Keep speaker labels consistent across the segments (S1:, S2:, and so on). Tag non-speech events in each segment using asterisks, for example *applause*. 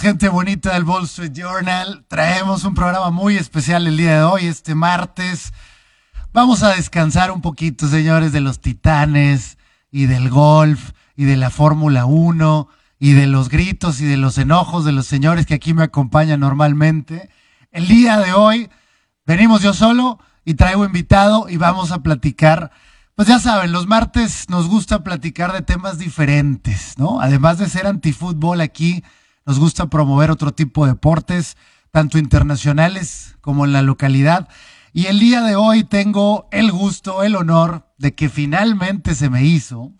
S1: gente bonita del Wall Street Journal. Traemos un programa muy especial el día de hoy, este martes. Vamos a descansar un poquito, señores, de los titanes y del golf y de la Fórmula 1 y de los gritos y de los enojos de los señores que aquí me acompañan normalmente. El día de hoy venimos yo solo y traigo invitado y vamos a platicar. Pues ya saben, los martes nos gusta platicar de temas diferentes, ¿no? Además de ser antifútbol aquí, nos gusta promover otro tipo de deportes, tanto internacionales como en la localidad. Y el día de hoy tengo el gusto, el honor de que finalmente se me hizo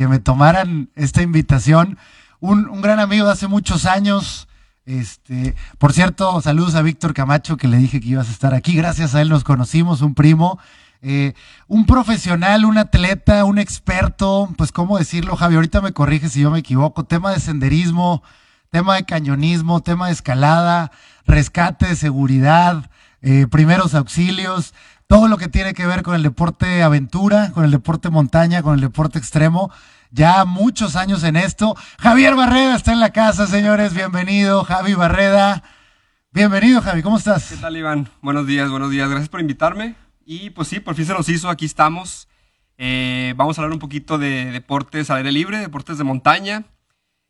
S1: que me tomaran esta invitación. Un, gran amigo de hace muchos años. Este, por cierto, saludos a Víctor Camacho, que le dije que ibas a estar aquí. Gracias a él nos conocimos, un primo. Eh, un profesional, un atleta, un experto, pues cómo decirlo, Javi, ahorita me corrige si yo me equivoco, tema de senderismo, tema de cañonismo, tema de escalada, rescate de seguridad, eh, primeros auxilios, todo lo que tiene que ver con el deporte aventura, con el deporte montaña, con el deporte extremo. Ya muchos años en esto. Javier Barreda está en la casa, señores. Bienvenido, Javi Barreda. Bienvenido, Javi. ¿Cómo estás?
S2: ¿Qué tal, Iván? Buenos días, buenos días. Gracias por invitarme. Y pues sí, por fin se nos hizo. Aquí estamos. Eh, vamos a hablar un poquito de deportes al aire libre, deportes de montaña.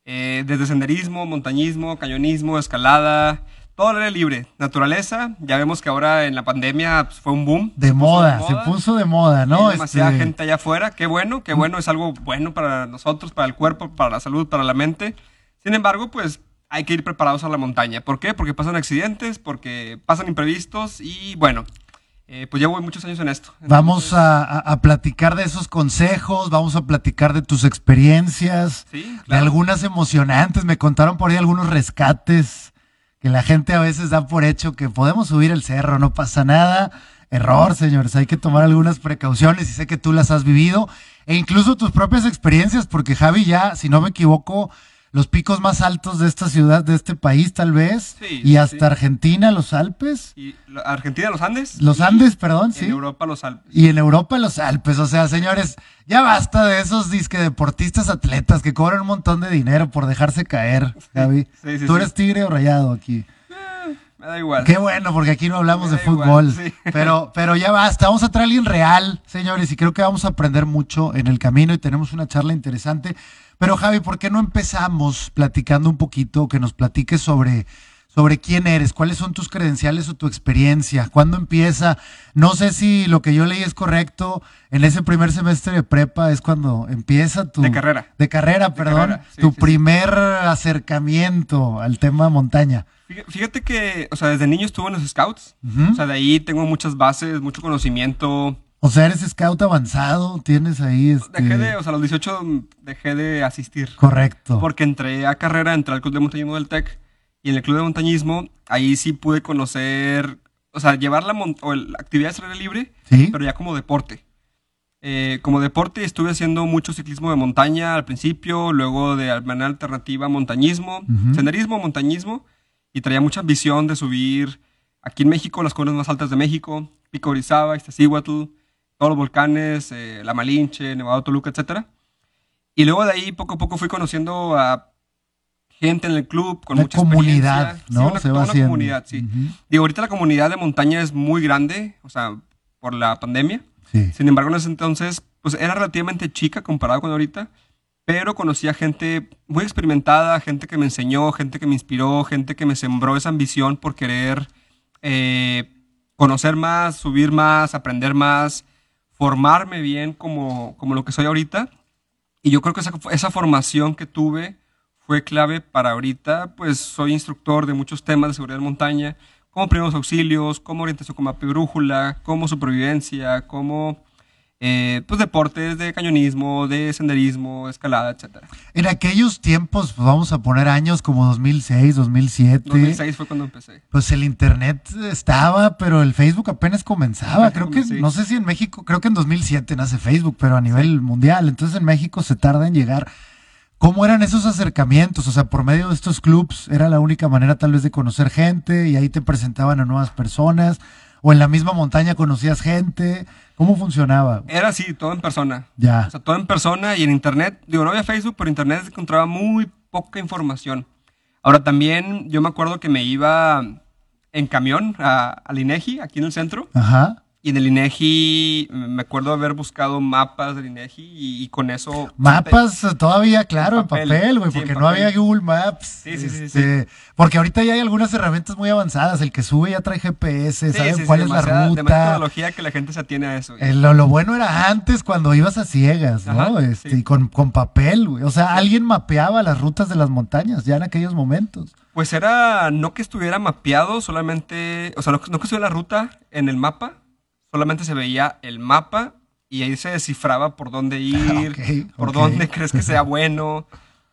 S2: Eh, desde senderismo, montañismo, cañonismo, escalada, todo el aire libre, naturaleza. Ya vemos que ahora en la pandemia pues, fue un boom.
S1: De moda, se puso de moda, ¿no?
S2: Hay demasiada este gente allá afuera. Qué bueno, qué bueno, es algo bueno para nosotros, para el cuerpo, para la salud, para la mente. Sin embargo, pues hay que ir preparados a la montaña. ¿Por qué? Porque pasan accidentes, porque pasan imprevistos y bueno, eh, pues llevo muchos años en esto.
S1: vamos a, platicar de esos consejos, vamos a platicar de tus experiencias, de algunas emocionantes. Me contaron por ahí algunos rescates que la gente a veces da por hecho que podemos subir el cerro, no pasa nada. Error, señores, hay que tomar algunas precauciones y sé que tú las has vivido e incluso tus propias experiencias, porque Javi ya, si no me equivoco, los picos más altos de esta ciudad, de este país tal vez, y hasta Argentina, los Alpes.
S2: Y Argentina, los Andes.
S1: Los Andes, perdón, sí.
S2: En Europa, los Alpes.
S1: Y en Europa, los Alpes. O sea, señores, ya basta de esos disque deportistas atletas que cobran un montón de dinero por dejarse caer, Gaby. Tú eres tigre o rayado aquí.
S2: Me da igual.
S1: Qué bueno, porque aquí no hablamos de fútbol. *laughs* pero, pero ya basta. Vamos a traer a alguien real, señores, y creo que vamos a aprender mucho en el camino y tenemos una charla interesante. Pero Javi, ¿por qué no empezamos platicando un poquito, que nos platiques sobre, sobre quién eres, cuáles son tus credenciales o tu experiencia, cuándo empieza? No sé si lo que yo leí es correcto, en ese primer semestre de prepa es cuando empieza tu...
S2: De carrera.
S1: De carrera, perdón, tu primer acercamiento al tema montaña.
S2: Fíjate que, o sea, desde niño estuve en los scouts, o sea, de ahí tengo muchas bases, mucho conocimiento,
S1: o sea, eres scout avanzado, tienes ahí. Este...
S2: Dejé de, o sea, a los 18 dejé de asistir.
S1: Correcto.
S2: Porque entré a carrera, entré al Club de Montañismo del TEC y en el Club de Montañismo ahí sí pude conocer, o sea, llevar la, o la actividad de libre, ¿Sí? pero ya como deporte. Eh, como deporte estuve haciendo mucho ciclismo de montaña al principio, luego de manera alternativa montañismo, senderismo, montañismo, y traía mucha ambición de subir aquí en México las cosas más altas de México, Pico Orizaba, Iztaccíhuatl, todos los volcanes, eh, La Malinche, Nevado Toluca, etc. Y luego de ahí poco a poco fui conociendo a gente en el club con mucha
S1: comunidad, ¿no?
S2: Sí, una, comunidad, sí. Digo, ahorita la comunidad de montaña es muy grande, o sea, por la pandemia. Sí. Sin embargo, en ese entonces, pues era relativamente chica comparado con ahorita, pero conocía gente muy experimentada, gente que me enseñó, gente que me inspiró, gente que me sembró esa ambición por querer eh, conocer más, subir más, aprender más, formarme bien como, como lo que soy ahorita. Y yo creo que esa, formación que tuve fue clave para ahorita, pues soy instructor de muchos temas de seguridad de montaña, como primeros auxilios, como orientación con mapa brújula, como supervivencia, como eh, pues deportes de cañonismo, de senderismo, escalada, etcétera.
S1: En aquellos tiempos, pues vamos a poner años como 2006, 2007.
S2: 2006 fue cuando empecé.
S1: Pues el internet estaba, pero el Facebook apenas comenzaba. Creo que, no sé si en México, creo que en 2007 nace Facebook, pero a nivel mundial. Entonces en México se tarda en llegar. ¿Cómo eran esos acercamientos? O sea, por medio de estos clubs era la única manera tal vez de conocer gente y ahí te presentaban a nuevas personas o en la misma montaña conocías gente? ¿Cómo funcionaba?
S2: Era así, todo en persona.
S1: Ya.
S2: O sea, todo en persona y en internet. Digo, no había Facebook, pero en internet se encontraba muy poca información. Ahora también yo me acuerdo que me iba en camión a, al INEGI, aquí en el centro.
S1: Ajá.
S2: Y en el INEGI me acuerdo haber buscado mapas del INEGI y, con eso...
S1: Mapas todavía, claro, en papel, güey, porque no había Google Maps.
S2: Sí, sí, sí,
S1: este, Porque ahorita ya hay algunas herramientas muy avanzadas. El que sube ya trae GPS, sabe cuál es la ruta.
S2: Tecnología que la gente se atiene a eso.
S1: Eh, lo, bueno era antes cuando ibas a ciegas, ¿no? este, y con, con papel, güey. O sea, alguien mapeaba las rutas de las montañas ya en aquellos momentos.
S2: Pues era no que estuviera mapeado, solamente, o sea, no, no que estuviera la ruta en el mapa, solamente se veía el mapa y ahí se descifraba por dónde *laughs* ir, por dónde crees que sea bueno.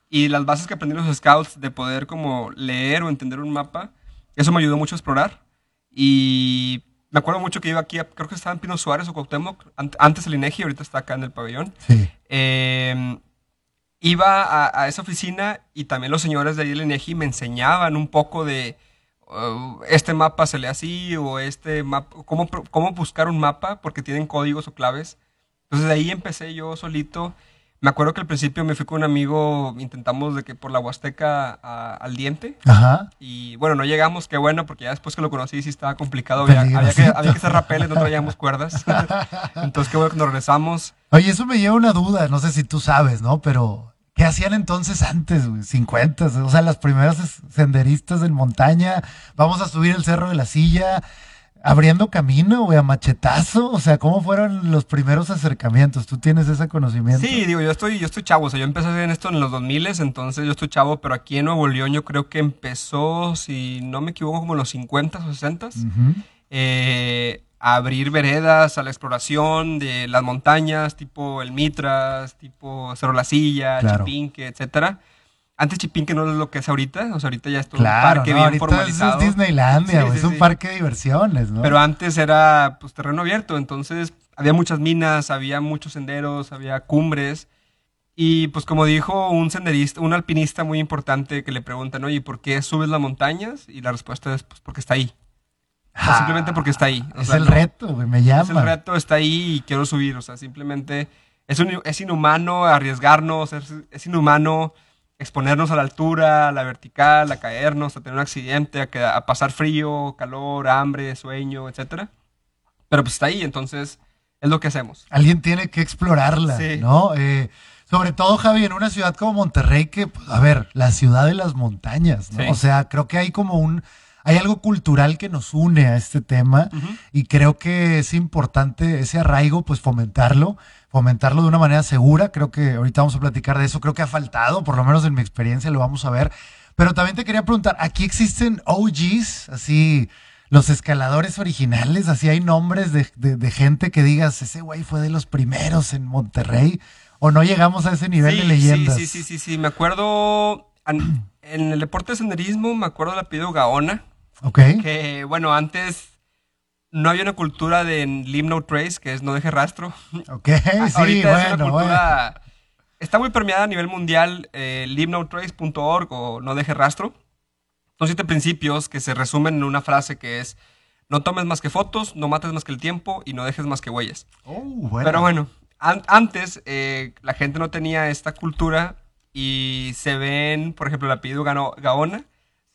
S2: Y las bases que aprendí los scouts de poder como leer o entender un mapa, eso me ayudó mucho a explorar. Y me acuerdo mucho que iba aquí, creo que estaba en Pino Suárez o Cuauhtémoc, antes el INEGI, ahorita está acá en el pabellón.
S1: Sí.
S2: Em, iba a, a, esa oficina y también los señores de ahí del INEGI me enseñaban un poco de Uh, este mapa se lee así o este mapa, cómo, cómo buscar un mapa porque tienen códigos o claves. Entonces de ahí empecé yo solito. Me acuerdo que al principio me fui con un amigo, intentamos de que por la Huasteca al diente.
S1: Ajá.
S2: Y bueno, no llegamos, qué bueno, porque ya después que lo conocí sí estaba complicado. Había, que, había que hacer rapeles, no traíamos cuerdas. *laughs* Entonces qué bueno que nos regresamos.
S1: Oye, eso me lleva una duda, no sé si tú sabes, ¿no? Pero ¿Qué hacían entonces antes, güey? 50, o sea, las primeras senderistas en montaña, vamos a subir el cerro de la silla, abriendo camino, güey, a machetazo, o sea, ¿cómo fueron los primeros acercamientos? ¿Tú tienes ese conocimiento?
S2: Sí, digo, yo estoy, yo estoy chavo, o sea, yo empecé en esto en los 2000, entonces yo estoy chavo, pero aquí en Nuevo León yo creo que empezó, si no me equivoco, como en los 50 o 60. eh, abrir veredas a la exploración de las montañas, tipo el Mitras, tipo Cerro La Silla, Chipinque, etcétera. Antes Chipinque no es lo que es ahorita, o sea, ahorita ya es todo un parque bien formalizado.
S1: Es Disneylandia, es un parque de diversiones, ¿no?
S2: Pero antes era pues terreno abierto, entonces había muchas minas, había muchos senderos, había cumbres. Y pues como dijo un senderista, un alpinista muy importante que le preguntan, oye, ¿por qué subes las montañas? Y la respuesta es, pues porque está ahí simplemente porque está ahí.
S1: es el reto, güey, me llama. Es
S2: el reto, está ahí y quiero subir. O sea, simplemente es, es inhumano arriesgarnos, es, inhumano exponernos a la altura, a la vertical, a caernos, a tener un accidente, a, a pasar frío, calor, hambre, sueño, etc. Pero pues está ahí, entonces es lo que hacemos.
S1: Alguien tiene que explorarla, ¿no? Eh, sobre todo, Javi, en una ciudad como Monterrey, que, pues, a ver, la ciudad de las montañas, ¿no? O sea, creo que hay como un hay algo cultural que nos une a este tema y creo que es importante ese arraigo, pues fomentarlo, fomentarlo de una manera segura. Creo que ahorita vamos a platicar de eso. Creo que ha faltado, por lo menos en mi experiencia lo vamos a ver. Pero también te quería preguntar, ¿aquí existen OGs, así los escaladores originales? Así hay nombres de, gente que digas, ese güey fue de los primeros en Monterrey. ¿O no llegamos a ese nivel de leyendas?
S2: Sí, sí, sí, sí, Me acuerdo, en, el deporte de senderismo, me acuerdo del apellido Gaona
S1: Ok.
S2: Que, bueno, antes no había una cultura de Leave No Trace, que es no deje rastro.
S1: Ok, *laughs* sí, bueno,
S2: Está muy permeada a nivel mundial, eh, leavenotrace.org o no deje rastro. Son siete principios que se resumen en una frase que es no tomes más que fotos, no mates más que el tiempo y no dejes más que huellas.
S1: Oh, bueno.
S2: Pero bueno, antes eh, la gente no tenía esta cultura y se ven, por ejemplo, el apellido Gaona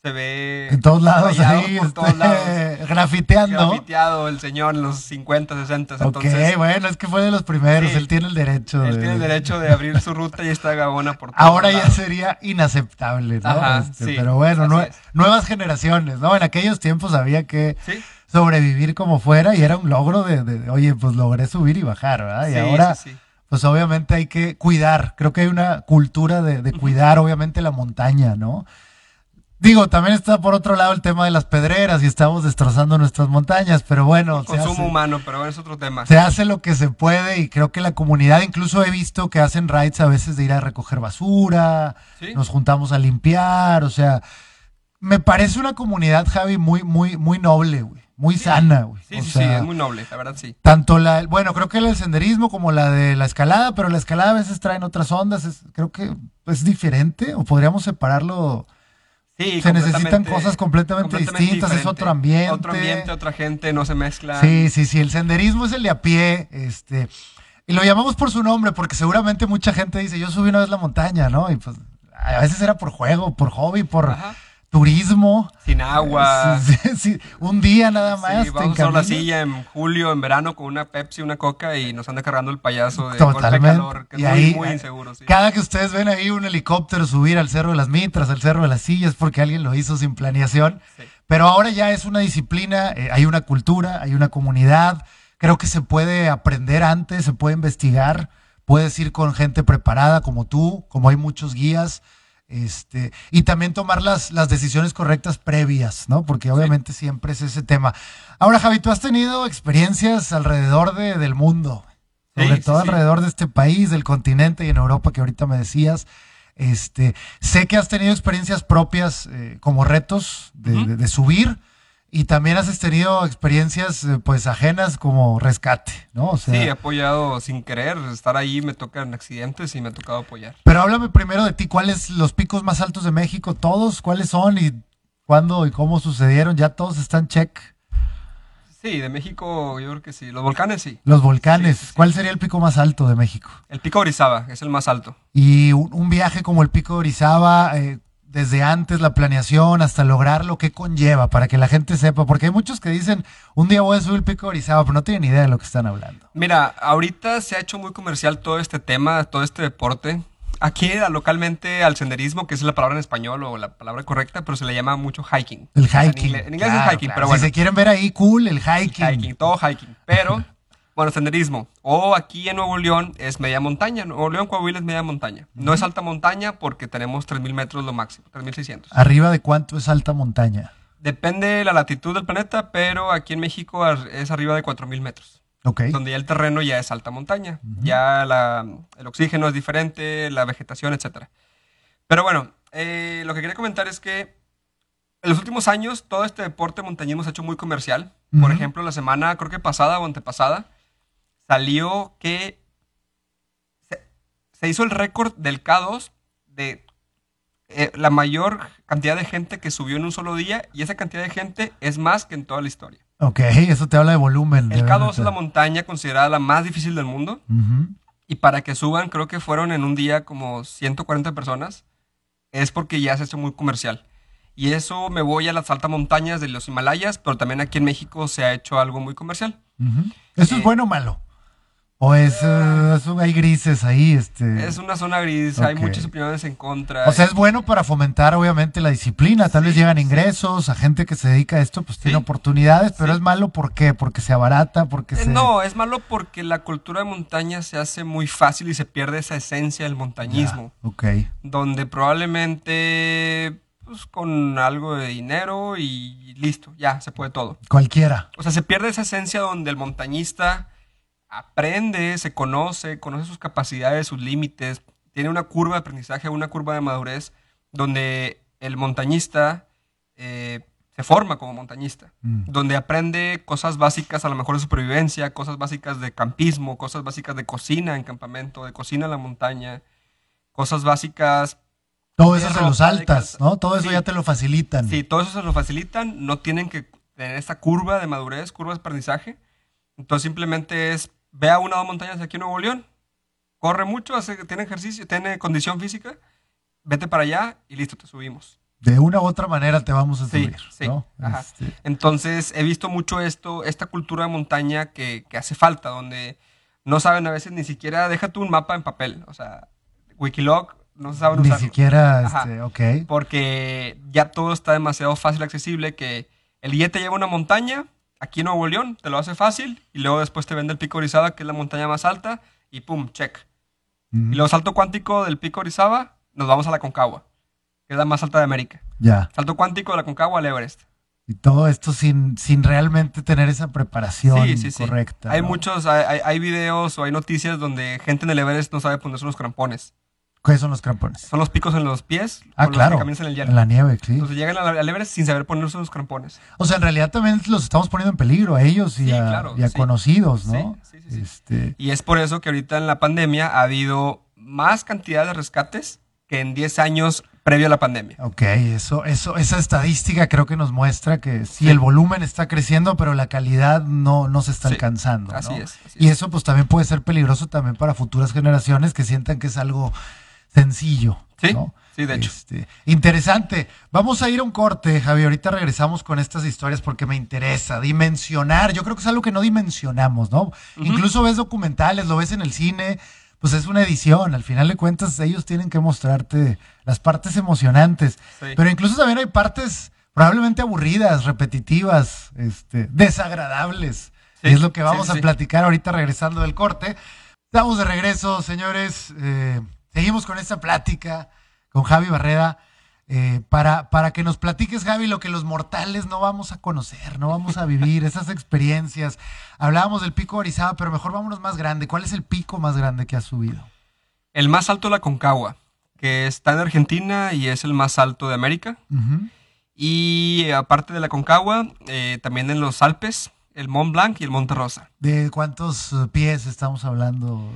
S2: se ve
S1: en todos lados ahí este, grafiteando.
S2: Grafiteado el señor en los 50 60
S1: entonces ok bueno es que fue de los primeros él tiene el derecho
S2: él tiene el derecho de abrir su ruta y está Gabona por todos
S1: ahora ya sería inaceptable no este, pero bueno nuevas generaciones no en aquellos tiempos había que sobrevivir como fuera y era un logro de, oye pues logré subir y bajar verdad y ahora pues obviamente hay que cuidar creo que hay una cultura de, de cuidar obviamente la montaña no Digo, también está por otro lado el tema de las pedreras y estamos destrozando nuestras montañas, pero bueno.
S2: consumo humano, pero es otro tema.
S1: Se hace lo que se puede y creo que la comunidad, incluso he visto que hacen rides a veces de ir a recoger basura, nos juntamos a limpiar, o sea, me parece una comunidad, Javi, muy, muy, muy noble, güey. Muy sana, güey.
S2: Sí, sí, sí, es muy noble, la verdad sí.
S1: Tanto la, bueno, creo que el senderismo como la de la escalada, pero la escalada a veces traen otras ondas, creo que es diferente, o podríamos separarlo se necesitan cosas completamente, distintas, es otro ambiente.
S2: Otro ambiente, otra gente, no se mezcla.
S1: Sí, sí, sí, el senderismo es el de a pie, este, y lo llamamos por su nombre, porque seguramente mucha gente dice, yo subí una vez la montaña, ¿no? Y pues a veces era por juego, por hobby, por turismo.
S2: Sin agua.
S1: un día nada más.
S2: Sí, vamos a la silla en julio, en verano, con una Pepsi, una Coca y nos anda cargando el payaso de Totalmente. calor, que es muy, muy inseguro.
S1: Cada que ustedes ven ahí un helicóptero subir al Cerro de las Mitras, al Cerro de las Sillas, porque alguien lo hizo sin planeación. Pero ahora ya es una disciplina, eh, hay una cultura, hay una comunidad. Creo que se puede aprender antes, se puede investigar. Puedes ir con gente preparada como tú, como hay muchos guías este, y también tomar las, las decisiones correctas previas, ¿no? Porque obviamente siempre es ese tema. Ahora, Javi, tú has tenido experiencias alrededor de, del mundo, sobre todo alrededor de este país, del continente y en Europa, que ahorita me decías. Este, sé que has tenido experiencias propias eh, como retos de, de subir y también has tenido experiencias eh, pues ajenas como rescate, ¿no?
S2: sí, he apoyado sin querer, estar ahí me tocan accidentes y me ha tocado apoyar.
S1: Pero háblame primero de ti, ¿cuáles los picos más altos de México? ¿Todos? ¿Cuáles son y cuándo y cómo sucedieron? ¿Ya todos están check?
S2: Sí, de México yo creo que sí. Los volcanes sí.
S1: Los volcanes. ¿Cuál sería el pico más alto de México?
S2: El pico Orizaba, es el más alto.
S1: Y un, viaje como el pico Orizaba, eh, desde antes la planeación hasta lograr lo que conlleva para que la gente sepa, porque hay muchos que dicen, un día voy a subir el pico de Orizaba, pero no tienen idea de lo que están hablando.
S2: Mira, ahorita se ha hecho muy comercial todo este tema, todo este deporte. Aquí localmente al senderismo, que es la palabra en español o la palabra correcta, pero se le llama mucho hiking.
S1: El hiking.
S2: En inglés, es hiking, pero bueno.
S1: Si se quieren ver ahí, cool, el hiking.
S2: hiking, todo hiking. Pero *laughs* Bueno, senderismo. O aquí en Nuevo León es media montaña. Nuevo León, Coahuila es media montaña. No es alta montaña porque tenemos 3.000 metros lo máximo, 3.600.
S1: ¿Arriba de cuánto es alta montaña?
S2: Depende de la latitud del planeta, pero aquí en México es arriba de 4.000 metros.
S1: Ok.
S2: Donde ya el terreno ya es alta montaña. Ya el oxígeno es diferente, la vegetación, etc. Pero bueno, eh, lo que quería comentar es que en los últimos años todo este deporte montañismo se ha hecho muy comercial. Por ejemplo, la semana, creo que pasada o antepasada, salió que se, hizo el récord del K2 de eh, la mayor cantidad de gente que subió en un solo día y esa cantidad de gente es más que en toda la historia.
S1: Ok, eso te habla de volumen.
S2: El K2 es la montaña considerada la más difícil del mundo y para que suban creo que fueron en un día como 140 personas, es porque ya se ha hecho muy comercial. Y eso me voy a las altas montañas de los Himalayas, pero también aquí en México se ha hecho algo muy comercial.
S1: ¿Eso es eh, bueno o malo? ¿O es, eh, hay grises ahí? Este...
S2: Es una zona gris, hay muchas opiniones en contra.
S1: O sea, es bueno para fomentar obviamente la disciplina, tal vez llegan ingresos, a gente que se dedica a esto pues tiene oportunidades, pero es malo ¿por qué? Porque se abarata, porque eh, se...
S2: No, es malo porque la cultura de montaña se hace muy fácil y se pierde esa esencia del montañismo.
S1: ok.
S2: Donde probablemente pues, con algo de dinero y listo, ya, se puede todo.
S1: Cualquiera.
S2: O sea, se pierde esa esencia donde el montañista aprende, se conoce, conoce sus capacidades, sus límites, tiene una curva de aprendizaje, una curva de madurez, donde el montañista eh, se forma como montañista, mm. donde aprende cosas básicas a lo mejor de supervivencia, cosas básicas de campismo, cosas básicas de cocina en campamento, de cocina en la montaña, cosas básicas...
S1: Todo eso se lo saltas, ¿no? Todo eso ya te lo facilitan.
S2: Sí, todo eso se lo facilitan, no tienen que tener esta curva de madurez, curva de aprendizaje. Entonces simplemente es ve a una o dos montañas aquí en Nuevo León, corre mucho, hace, tiene ejercicio, tiene condición física, vete para allá y listo, te subimos.
S1: De una u otra manera te vamos a subir. Sí,
S2: este. Entonces he visto mucho esto, esta cultura de montaña que, hace falta, donde no saben a veces ni siquiera, déjate un mapa en papel, o sea, Wikiloc no saben
S1: Ni siquiera, este, ok.
S2: Porque ya todo está demasiado fácil, accesible, que el guía te lleva a una montaña, aquí en Nuevo León, te lo hace fácil y luego después te vende el Pico Orizaba, que es la montaña más alta, y pum, check. Y luego salto cuántico del Pico Orizaba, nos vamos a la Concagua. que es la más alta de América.
S1: Ya.
S2: Salto cuántico de la Concagua al Everest.
S1: Y todo esto sin, sin realmente tener esa preparación correcta.
S2: Hay muchos, hay, hay, videos o hay noticias donde gente en el Everest no sabe ponerse unos crampones.
S1: ¿Qué son los crampones?
S2: Son los picos en los pies.
S1: Ah, claro. en, el en, la nieve, sí.
S2: Entonces llegan al Everest sin saber ponerse unos crampones.
S1: O sea, en realidad también los estamos poniendo en peligro a ellos y a, conocidos, ¿no?
S2: Sí, sí, sí. Este... Y es por eso que ahorita en la pandemia ha habido más cantidad de rescates que en 10 años previo a la pandemia.
S1: Ok, eso, eso, esa estadística creo que nos muestra que sí, el volumen está creciendo, pero la calidad no, no se está alcanzando.
S2: Así es.
S1: y eso pues también puede ser peligroso también para futuras generaciones que sientan que es algo sencillo.
S2: Sí, sí, de hecho.
S1: Este, interesante. Vamos a ir a un corte, Javi. Ahorita regresamos con estas historias porque me interesa dimensionar. Yo creo que es algo que no dimensionamos, ¿no? Incluso ves documentales, lo ves en el cine pues es una edición. Al final de cuentas, ellos tienen que mostrarte las partes emocionantes. Pero incluso también hay partes probablemente aburridas, repetitivas, este, desagradables. es lo que vamos a platicar ahorita regresando del corte. Estamos de regreso, señores. Eh, seguimos con esta plática con Javi Barrera. Eh, para, para que nos platiques, Javi, lo que los mortales no vamos a conocer, no vamos a vivir, *laughs* esas experiencias. Hablábamos del pico Orizaba, pero mejor vámonos más grande. ¿Cuál es el pico más grande que has subido?
S2: El más alto la Concagua, que está en Argentina y es el más alto de América. Y aparte de la Concagua, eh, también en los Alpes, el Mont Blanc y el Monte Rosa.
S1: ¿De cuántos eh, pies estamos hablando?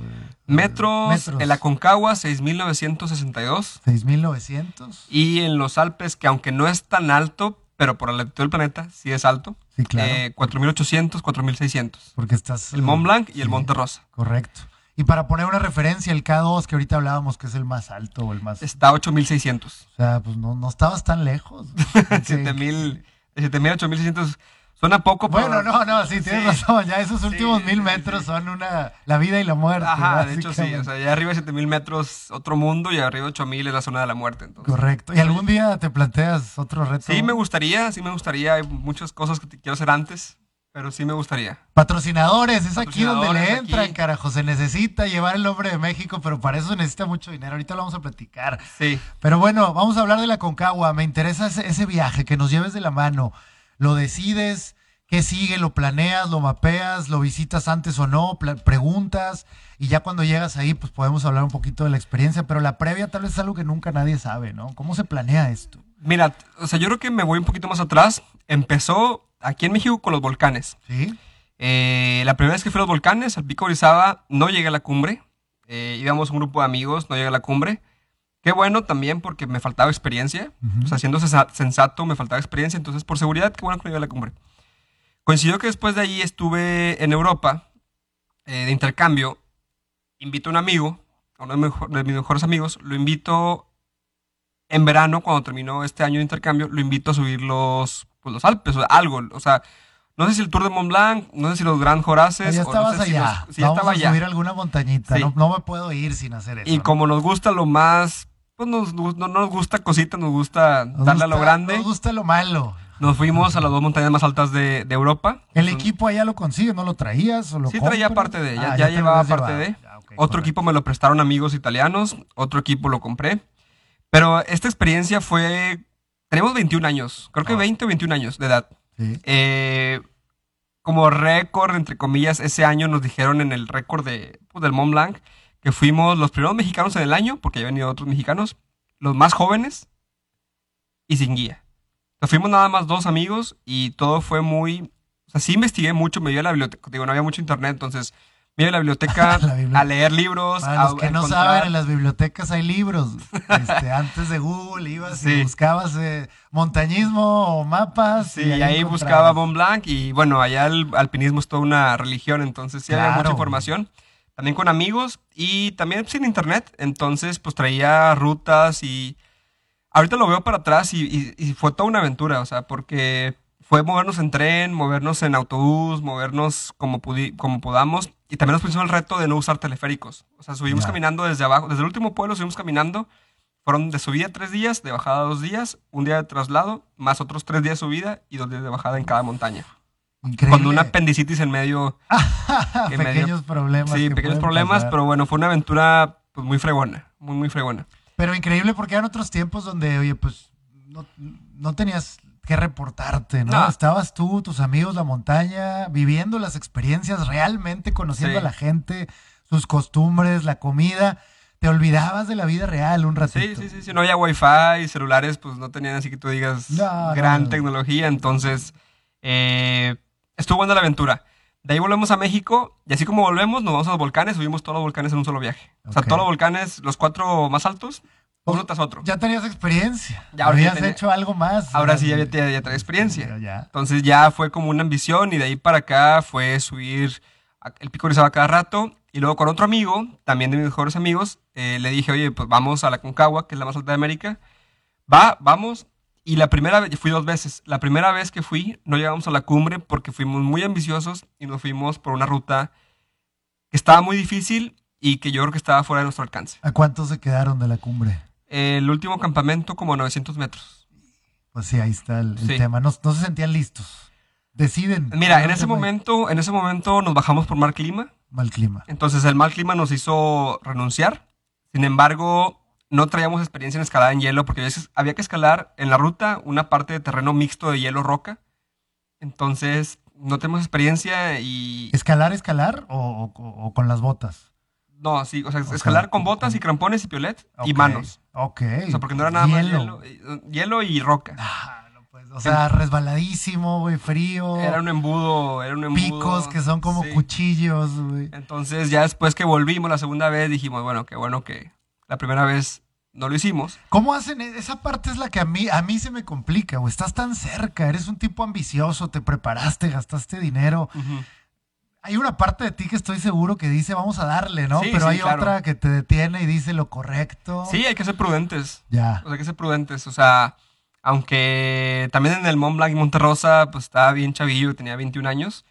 S2: Metros, metros. en la Concagua 6.962.
S1: 6.900.
S2: Y en los Alpes, que aunque no es tan alto, pero por la latitud del planeta sí es alto.
S1: Sí, claro.
S2: 4.800, eh, 4.600.
S1: Porque estás...
S2: El Mont Blanc y el Monte Rosa.
S1: Correcto. Y para poner una referencia, el K2 que ahorita hablábamos que es el más alto o el más...
S2: Está 8.600. O
S1: sea, pues no, no estabas tan lejos.
S2: 7.000, 7.000, 8.600 Suena poco,
S1: pero... Bueno, no, no, sí, tienes razón. Ya esos últimos mil metros son una... La vida y la muerte.
S2: Ajá, de hecho sí. O sea, ya arriba de 7000 metros otro mundo y arriba de 8000 es la zona de la muerte. Entonces.
S1: Correcto. ¿Y algún día te planteas otro reto?
S2: Sí, me gustaría, sí me gustaría. Hay muchas cosas que quiero hacer antes, pero sí me gustaría.
S1: Patrocinadores, es aquí donde le entran, carajo. Se necesita llevar el nombre de México, pero para eso se necesita mucho dinero. Ahorita lo vamos a platicar.
S2: Sí.
S1: Pero bueno, vamos a hablar de la Concagua. Me interesa ese, ese viaje, que nos lleves de la mano. Lo decides ¿Qué sigue? ¿Lo planeas? ¿Lo mapeas? ¿Lo visitas antes o no? Preguntas. Y ya cuando llegas ahí, pues podemos hablar un poquito de la experiencia. Pero la previa tal vez es algo que nunca nadie sabe, ¿no? ¿Cómo se planea esto?
S2: Mira, o sea, yo creo que me voy un poquito más atrás. Empezó aquí en México con los volcanes.
S1: Sí.
S2: Eh, la primera vez que fui a los volcanes, al Pico Orizaba, no llegué a la cumbre. Eh, íbamos un grupo de amigos, no llegué a la cumbre. Qué bueno también porque me faltaba experiencia. O sea, siendo sensato, me faltaba experiencia. Entonces, por seguridad, qué bueno que no llegué a la cumbre. Coincidió que después de ahí estuve en Europa eh, de intercambio. Invito a un amigo, a uno de, mis mejores amigos, lo invito en verano, cuando terminó este año de intercambio, lo invito a subir los, pues, los Alpes, o algo. O sea, no sé si el Tour de Mont Blanc, no sé si los Grand Horaces.
S1: Ya estabas allá. Si Vamos estaba a subir alguna montañita. No, me puedo ir sin hacer eso.
S2: Y como nos gusta lo más, pues nos, no, nos gusta cosita, nos gusta darle a lo grande.
S1: Nos gusta lo malo.
S2: Nos fuimos a las dos montañas más altas de, Europa.
S1: ¿El equipo allá lo consigue? ¿No lo traías? O lo
S2: sí, traía parte de, ya, ah, llevaba parte de. otro equipo me lo prestaron amigos italianos, otro equipo lo compré. Pero esta experiencia fue. Tenemos 21 años, creo que 20 ah. o 21 años de edad. Eh, como récord, entre comillas, ese año nos dijeron en el récord de, pues, del Mont Blanc que fuimos los primeros mexicanos en el año, porque ya venido otros mexicanos, los más jóvenes y sin guía. Nos fuimos nada más dos amigos y todo fue muy... O sea, sí investigué mucho, me a la biblioteca, digo, no había mucho internet, entonces me iba a la biblioteca, *laughs* a leer libros.
S1: Para los que no saben, en las bibliotecas hay libros. Este, *laughs* antes de Google ibas y buscabas eh, montañismo o mapas.
S2: Sí, y ahí, buscaba Mont Blanc y bueno, allá el alpinismo es toda una religión, entonces sí había mucha información. También con amigos y también sin internet, entonces pues traía rutas y ahorita lo veo para atrás y, fue toda una aventura, o sea, porque fue movernos en tren, movernos en autobús, movernos como, como podamos. Y también nos pusimos el reto de no usar teleféricos. O sea, subimos caminando desde abajo, desde el último pueblo subimos caminando. Fueron de subida tres días, de bajada dos días, un día de traslado, más otros tres días de subida y dos días de bajada en cada montaña.
S1: Increíble.
S2: Con una apendicitis en medio. *laughs*
S1: pequeños problemas.
S2: Sí, pequeños problemas, pero bueno, fue una aventura pues, muy fregona, muy, muy fregona.
S1: Pero increíble porque eran otros tiempos donde, oye, pues no, tenías que reportarte, ¿no? Estabas tú, tus amigos, la montaña, viviendo las experiencias realmente, conociendo a la gente, sus costumbres, la comida. Te olvidabas de la vida real un ratito.
S2: Sí, sí, sí. Si no había wifi y celulares, pues no tenían así que tú digas gran tecnología. Entonces, eh, estuvo buena la aventura. De ahí volvemos a México y así como volvemos, nos vamos a los volcanes, subimos todos los volcanes en un solo viaje. O sea, todos los volcanes, los cuatro más altos, otro.
S1: Ya tenías experiencia. Ya habías hecho algo más.
S2: Ahora sí ya, ya, ya traía experiencia. Entonces ya fue como una ambición y de ahí para acá fue subir el pico Orizaba cada rato. Y luego con otro amigo, también de mis mejores amigos, eh, le dije, oye, pues vamos a la Concagua, que es la más alta de América. Va, vamos. Y la primera vez, fui dos veces. La primera vez que fui, no llegamos a la cumbre porque fuimos muy ambiciosos y nos fuimos por una ruta que estaba muy difícil y que yo creo que estaba fuera de nuestro alcance.
S1: ¿A cuántos se quedaron de la cumbre?
S2: El último campamento como 900 metros.
S1: Pues sí, ahí está el, tema. No, se sentían listos. Deciden.
S2: Mira, en ese momento, en ese momento nos bajamos por mal clima.
S1: Mal clima.
S2: Entonces el mal clima nos hizo renunciar. Sin embargo, no traíamos experiencia en escalada en hielo porque a veces había que escalar en la ruta una parte de terreno mixto de hielo roca. Entonces, no tenemos experiencia y...
S1: ¿Escalar, escalar o con las botas?
S2: No, sí, o sea, escalar con botas y crampones y piolet y manos.
S1: Ok.
S2: O sea, porque no era nada más hielo, hielo y roca. Ah,
S1: pues, o sea, resbaladísimo, güey, frío.
S2: Era un embudo, era un embudo.
S1: Picos que son como cuchillos, güey.
S2: Entonces, ya después que volvimos la segunda vez, dijimos, bueno, qué bueno que la primera vez no lo hicimos.
S1: ¿Cómo hacen? E-? Esa parte es la que a mí, a mí se me complica, güey. Estás tan cerca, eres un tipo ambicioso, te preparaste, gastaste dinero hay una parte de ti que estoy seguro que dice vamos a darle, ¿no? Pero hay otra que te detiene y dice lo correcto.
S2: Sí, hay que ser prudentes.
S1: Ya.
S2: O sea, hay que ser prudentes. O sea, aunque también en el Mont Blanc y Monterrosa, pues estaba bien chavillo, tenía 21 años.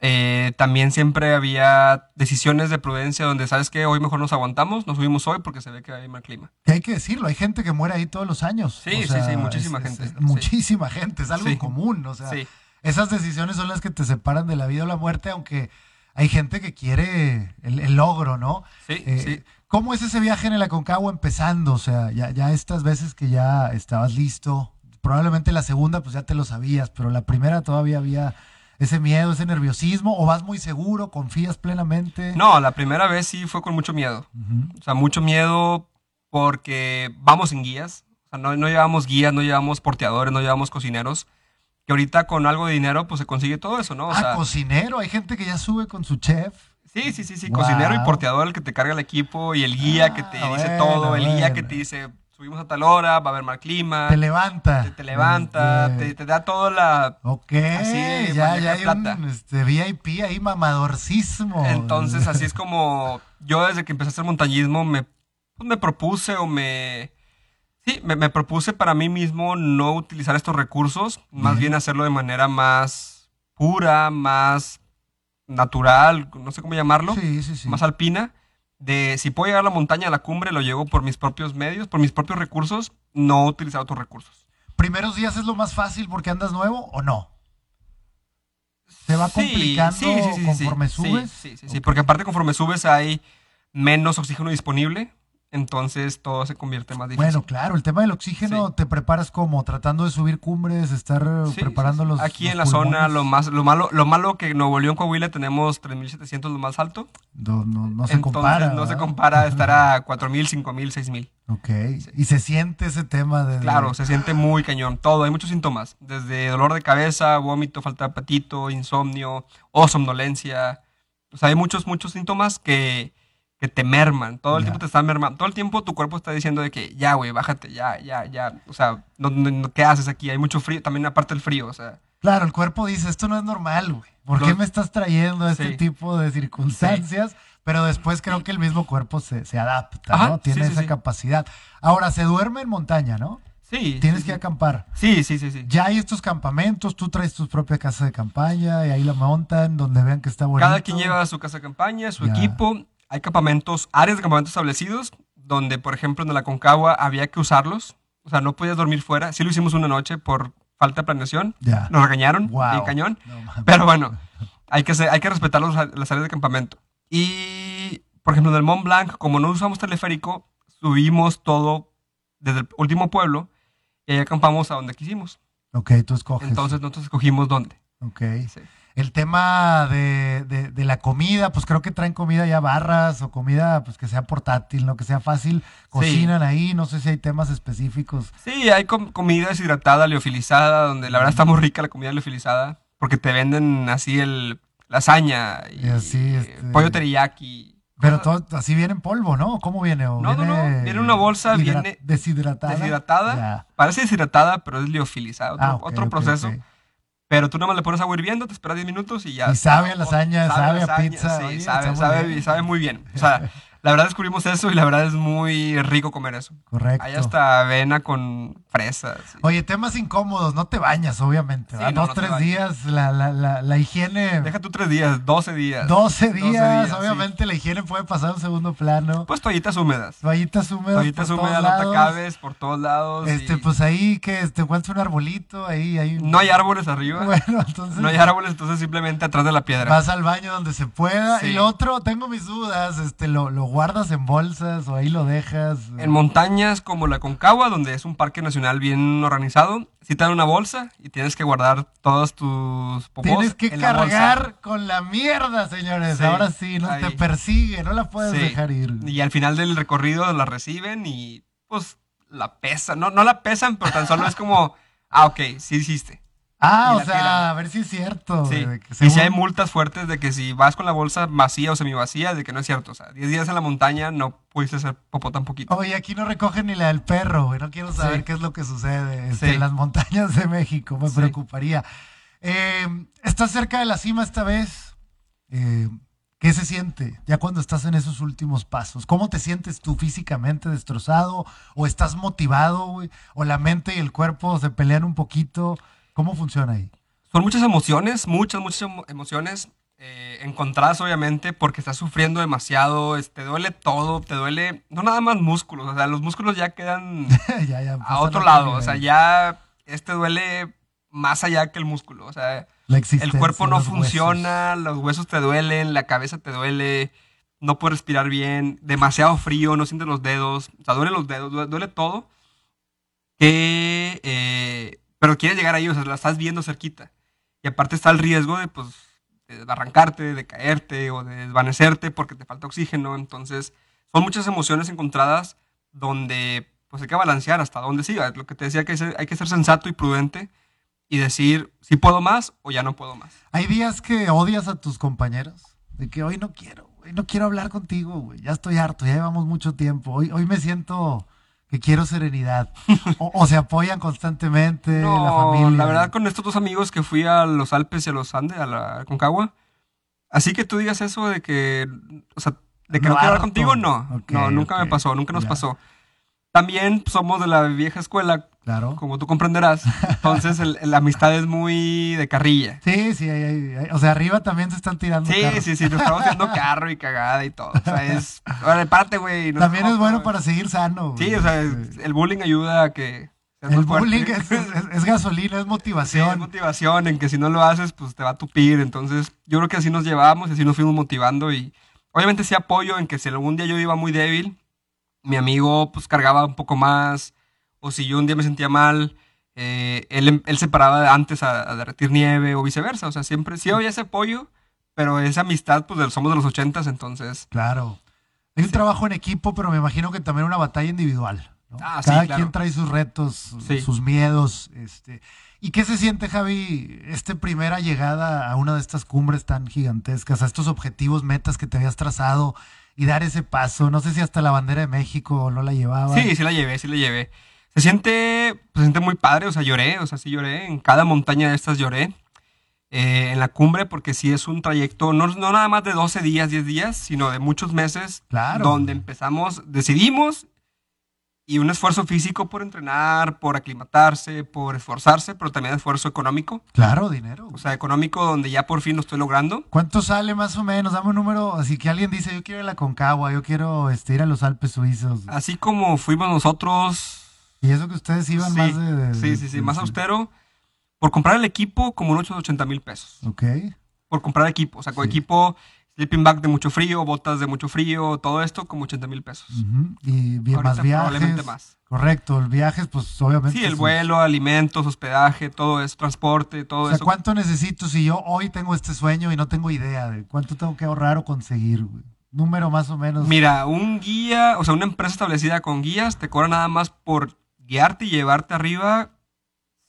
S2: Eh, también siempre había decisiones de prudencia donde, ¿sabes qué? Hoy mejor nos aguantamos, nos subimos hoy porque se ve que hay mal clima.
S1: Que hay que decirlo, hay gente que muere ahí todos los años.
S2: Sí, sí, sí, muchísima gente.
S1: muchísima gente, es algo común, o sea. Sí esas decisiones son las que te separan de la vida o la muerte, aunque hay gente que quiere el, logro, ¿no?
S2: Sí, eh, sí.
S1: ¿Cómo es ese viaje en el Aconcagua empezando? O sea, ya, ya estas veces que ya estabas listo, probablemente la segunda pues ya te lo sabías, pero la primera todavía había ese miedo, ese nerviosismo, o vas muy seguro, confías plenamente?
S2: No, la primera vez sí fue con mucho miedo. O sea, mucho miedo porque vamos sin guías. O sea, no, no llevamos guías, no llevamos porteadores, no llevamos cocineros que ahorita con algo de dinero pues se consigue todo eso, ¿no?
S1: O ah, cocinero, hay gente que ya sube con su chef.
S2: Sí, sí, sí, sí, cocinero y porteador el que te carga el equipo y el guía que te ah, dice todo, el guía que te dice subimos a tal hora, va a haber mal clima.
S1: Te levanta.
S2: Te, levanta, te, da toda la...
S1: Ok, ya, ya hay un este, VIP ahí mamadorcismo.
S2: Entonces así es como yo desde que empecé a hacer montañismo me, pues, me propuse o me Sí, me, propuse para mí mismo no utilizar estos recursos, más bien hacerlo de manera más pura, más natural, no sé cómo llamarlo, más alpina. De si puedo llegar a la montaña, a la cumbre, lo llevo por mis propios medios, por mis propios recursos, no utilizar otros recursos.
S1: ¿Primeros días es lo más fácil porque andas nuevo o no? ¿Se va complicando conforme subes?
S2: Sí, sí, sí, porque aparte conforme subes hay menos oxígeno disponible entonces todo se convierte más difícil.
S1: Bueno, claro, el tema del oxígeno te preparas como tratando de subir cumbres, estar preparando los
S2: Aquí en la zona lo más lo malo lo malo que en Nuevo León Coahuila tenemos 3700 lo más alto.
S1: No, no, se compara.
S2: No se compara estar a 4000, 5000, 6000.
S1: Ok. Y se siente ese tema de
S2: Claro, se siente muy cañón, todo, hay muchos síntomas, desde dolor de cabeza, vómito, falta de apetito, insomnio o somnolencia. O sea, hay muchos muchos síntomas que que te merman. Todo el tiempo te están mermando. Todo el tiempo tu cuerpo está diciendo de que ya, güey, bájate, ya, ya, ya. O sea, no, ¿qué haces aquí? Hay mucho frío, también aparte del frío, o sea.
S1: Claro, el cuerpo dice, esto no es normal, güey. ¿Por qué me estás trayendo este tipo de circunstancias? Pero después creo que el mismo cuerpo se, adapta, ¿no? Tiene esa capacidad. Ahora, se duerme en montaña, ¿no?
S2: Sí.
S1: Tienes que acampar.
S2: Sí, sí, sí, sí.
S1: Ya hay estos campamentos, tú traes tu propia casa de campaña y ahí la montan donde vean que está bonito.
S2: Cada quien lleva su casa de campaña, su equipo hay campamentos, áreas de campamentos establecidos, donde, por ejemplo, en la Concagua había que usarlos. O sea, no podías dormir fuera. Sí lo hicimos una noche por falta de planeación. Nos regañaron, wow. cañón. pero bueno, hay que, hay que respetar las áreas de campamento. Y, por ejemplo, en el Mont Blanc, como no usamos teleférico, subimos todo desde el último pueblo y ahí acampamos a donde quisimos.
S1: Ok, tú escoges.
S2: Entonces nosotros escogimos dónde.
S1: Ok. El tema de, de, la comida, pues creo que traen comida ya barras o comida pues que sea portátil, ¿no? Que sea fácil. Cocinan ahí, no sé si hay temas específicos.
S2: Sí, hay comida deshidratada, leofilizada, donde la verdad está muy rica la comida leofilizada, porque te venden así el lasaña y, así, este... pollo teriyaki.
S1: Pero todo así viene en polvo, ¿no? ¿Cómo viene?
S2: no, no, no. Viene una bolsa, viene
S1: deshidratada.
S2: Deshidratada. Parece deshidratada, pero es liofilizada. Otro, ah, proceso. Pero tú nada más le pones agua hirviendo, te esperas 10 minutos y ya.
S1: Y sabe a lasaña, sabe, a pizza.
S2: Sí, sabe, sabe, sabe, muy bien. O sea, *laughs* la verdad descubrimos eso y la verdad es muy rico comer eso.
S1: Correcto.
S2: Hay hasta avena con fresas.
S1: Oye, temas incómodos, no te bañas, obviamente. Dos, tres días, la, la, la, la, higiene.
S2: Deja tú tres días, doce días.
S1: Doce días, obviamente la higiene puede pasar a un segundo plano.
S2: Pues toallitas húmedas.
S1: Toallitas húmedas.
S2: Toallitas húmedas, no te acabes por todos lados.
S1: Este, pues ahí que te encuentras un arbolito, ahí hay
S2: No hay árboles arriba.
S1: Bueno, entonces.
S2: No hay árboles, entonces simplemente atrás de la piedra.
S1: Vas al baño donde se pueda. Y lo otro, tengo mis dudas, este, lo, lo guardas en bolsas o ahí lo dejas?
S2: En montañas como la Concagua, donde es un parque nacional bien organizado, si te dan una bolsa y tienes que guardar todos tus
S1: popos Tienes que cargar con la mierda, señores. Ahora sí, no te persigue, no la puedes dejar ir.
S2: Y al final del recorrido la reciben y pues la pesan. No, no la pesan, pero tan solo es como, ah, ok, sí hiciste.
S1: Ah, o sea, a ver si es cierto.
S2: Sí. Y si hay multas fuertes de que si vas con la bolsa vacía o semivacía, de que no es cierto. O sea, 10 días en la montaña no pudiste hacer popó tan poquito.
S1: Oye, aquí no recogen ni la del perro, güey. No quiero saber qué es lo que sucede este, en las montañas de México. Me preocuparía. Eh, ¿Estás cerca de la cima esta vez? Eh, ¿Qué se siente ya cuando estás en esos últimos pasos? ¿Cómo te sientes tú físicamente destrozado? ¿O estás motivado, güey? ¿O la mente y el cuerpo se pelean un poquito? ¿Cómo funciona ahí?
S2: Son muchas emociones, muchas, muchas emociones. Eh, encontradas obviamente porque estás sufriendo demasiado, te duele todo, te duele, no nada más músculos, o sea, los músculos ya quedan *laughs* a otro lado, o sea, ya este duele más allá que el músculo, o sea, el cuerpo no funciona, los huesos te duelen, la cabeza te duele, no puedes respirar bien, demasiado frío, no sientes los dedos, o sea, duele los dedos, duele, todo, que eh, pero quieres llegar ahí, o sea, la estás viendo cerquita. Y aparte está el riesgo de, pues, de arrancarte, de caerte o de desvanecerte porque te falta oxígeno. Entonces, son muchas emociones encontradas donde, pues, hay que balancear hasta dónde siga. Lo que te decía, que hay que ser sensato y prudente y decir si puedo más o ya no puedo más.
S1: ¿Hay días que odias a tus compañeros? De que hoy no quiero, hoy no quiero hablar contigo. Ya estoy harto, ya llevamos mucho tiempo. Hoy, hoy me siento que quiero serenidad. *laughs* O, se apoyan constantemente la familia.
S2: La verdad, con estos dos amigos que fui a los Alpes y a los Andes, a la Concagua, así que tú digas eso de que, o sea, de que no, quiero hablar contigo, no. no, nunca me pasó, nunca nos pasó. También somos de la vieja escuela, Claro. Como tú comprenderás. Entonces, la amistad es muy de carrilla.
S1: Sí, sí. o sea, arriba también se están tirando.
S2: Sí, sí, sí. Nos estamos haciendo *laughs* carro y cagada y todo. O sea, es. Vale, parte, güey.
S1: También es bueno para seguir sano.
S2: Sí, o sea, el bullying ayuda a que.
S1: El bullying es, gasolina, es motivación.
S2: es motivación en que si no lo haces, pues te va a tupir. Entonces, yo creo que así nos llevamos así nos fuimos motivando. Y obviamente sí apoyo en que si algún día yo iba muy débil, mi amigo pues cargaba un poco más o si yo un día me sentía mal, eh, él, él, se paraba antes a, derretir nieve o viceversa. O sea, siempre sí había ese apoyo, pero esa amistad, pues somos de los ochentas, entonces.
S1: Claro. Hay un trabajo en equipo, pero me imagino que también una batalla individual. Ah, Cada quien trae sus retos, sus miedos. Este. ¿Y qué se siente, Javi, esta primera llegada a una de estas cumbres tan gigantescas, a estos objetivos, metas que te habías trazado y dar ese paso? No sé si hasta la bandera de México no la llevaba.
S2: Sí, sí la llevé, sí la llevé. Se siente, se siente muy padre, o sea, lloré, o sea, sí lloré, en cada montaña de estas lloré. Eh, en la cumbre, porque sí es un trayecto, no, no nada más de 12 días, 10 días, sino de muchos meses,
S1: claro.
S2: donde empezamos, decidimos, y un esfuerzo físico por entrenar, por aclimatarse, por esforzarse, pero también esfuerzo económico.
S1: Claro, dinero.
S2: O sea, económico donde ya por fin lo estoy logrando.
S1: ¿Cuánto sale más o menos? Dame un número, así que alguien dice, yo quiero ir a la Concagua, yo quiero este, ir a los Alpes suizos.
S2: Así como fuimos nosotros
S1: y eso que ustedes iban más de,
S2: Sí, sí, sí, más austero. Por comprar el equipo, como unos 80 mil pesos.
S1: Ok.
S2: Por comprar equipo. O sea, con equipo, sleeping bag de mucho frío, botas de mucho frío, todo esto como 80 mil pesos.
S1: Y bien, más viajes. Probablemente más. Correcto, el viaje, pues obviamente.
S2: Sí, el vuelo, alimentos, hospedaje, todo eso, transporte, todo o sea,
S1: ¿Cuánto necesito si yo hoy tengo este sueño y no tengo idea de cuánto tengo que ahorrar o conseguir? Número más o menos.
S2: Mira, un guía, o sea, una empresa establecida con guías te cobra nada más por guiarte y llevarte arriba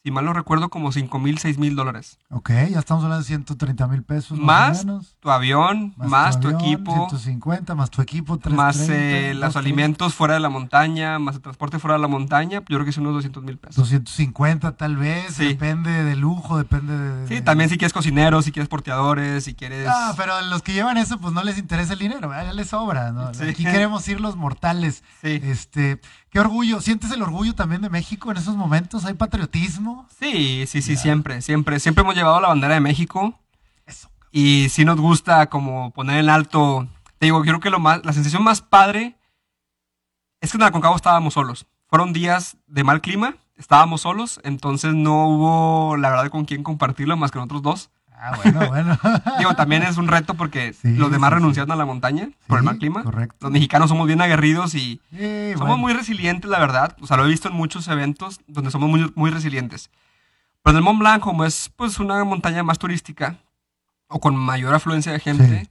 S2: si mal no recuerdo, como 5 mil, 6 mil dólares.
S1: Ok, ya estamos hablando de 130 mil pesos.
S2: Más, tu avión, más, tu, equipo.
S1: 150, más tu equipo, 330,
S2: Más eh, los alimentos fuera de la montaña, más el transporte fuera de la montaña, yo creo que son unos 200 mil pesos.
S1: 250 tal vez, depende de lujo, depende de...
S2: Sí, también si quieres cocineros, si quieres porteadores, si quieres...
S1: Ah, pero los que llevan eso, pues no les interesa el dinero, ya les sobra, ¿no? Aquí queremos ir los mortales. Sí. Este, Qué orgullo. ¿Sientes el orgullo también de México en esos momentos? ¿Hay patriotismo?
S2: Sí, sí, sí, siempre, siempre. Siempre hemos llevado la bandera de México. Eso. Y sí nos gusta como poner en alto. Te digo, creo que lo más, la sensación más padre es que en la Concagua estábamos solos. Fueron días de mal clima, estábamos solos, entonces no hubo, la verdad, con quién compartirlo más que nosotros dos.
S1: Ah, bueno, bueno. *laughs*
S2: Digo, también es un reto porque los demás renunciaron a la montaña por el mal clima. Correcto. Los mexicanos somos bien aguerridos y somos muy resilientes, la verdad. O sea, lo he visto en muchos eventos donde somos muy, muy resilientes. Pero en el Mont Blanc, como es pues una montaña más turística o con mayor afluencia de gente,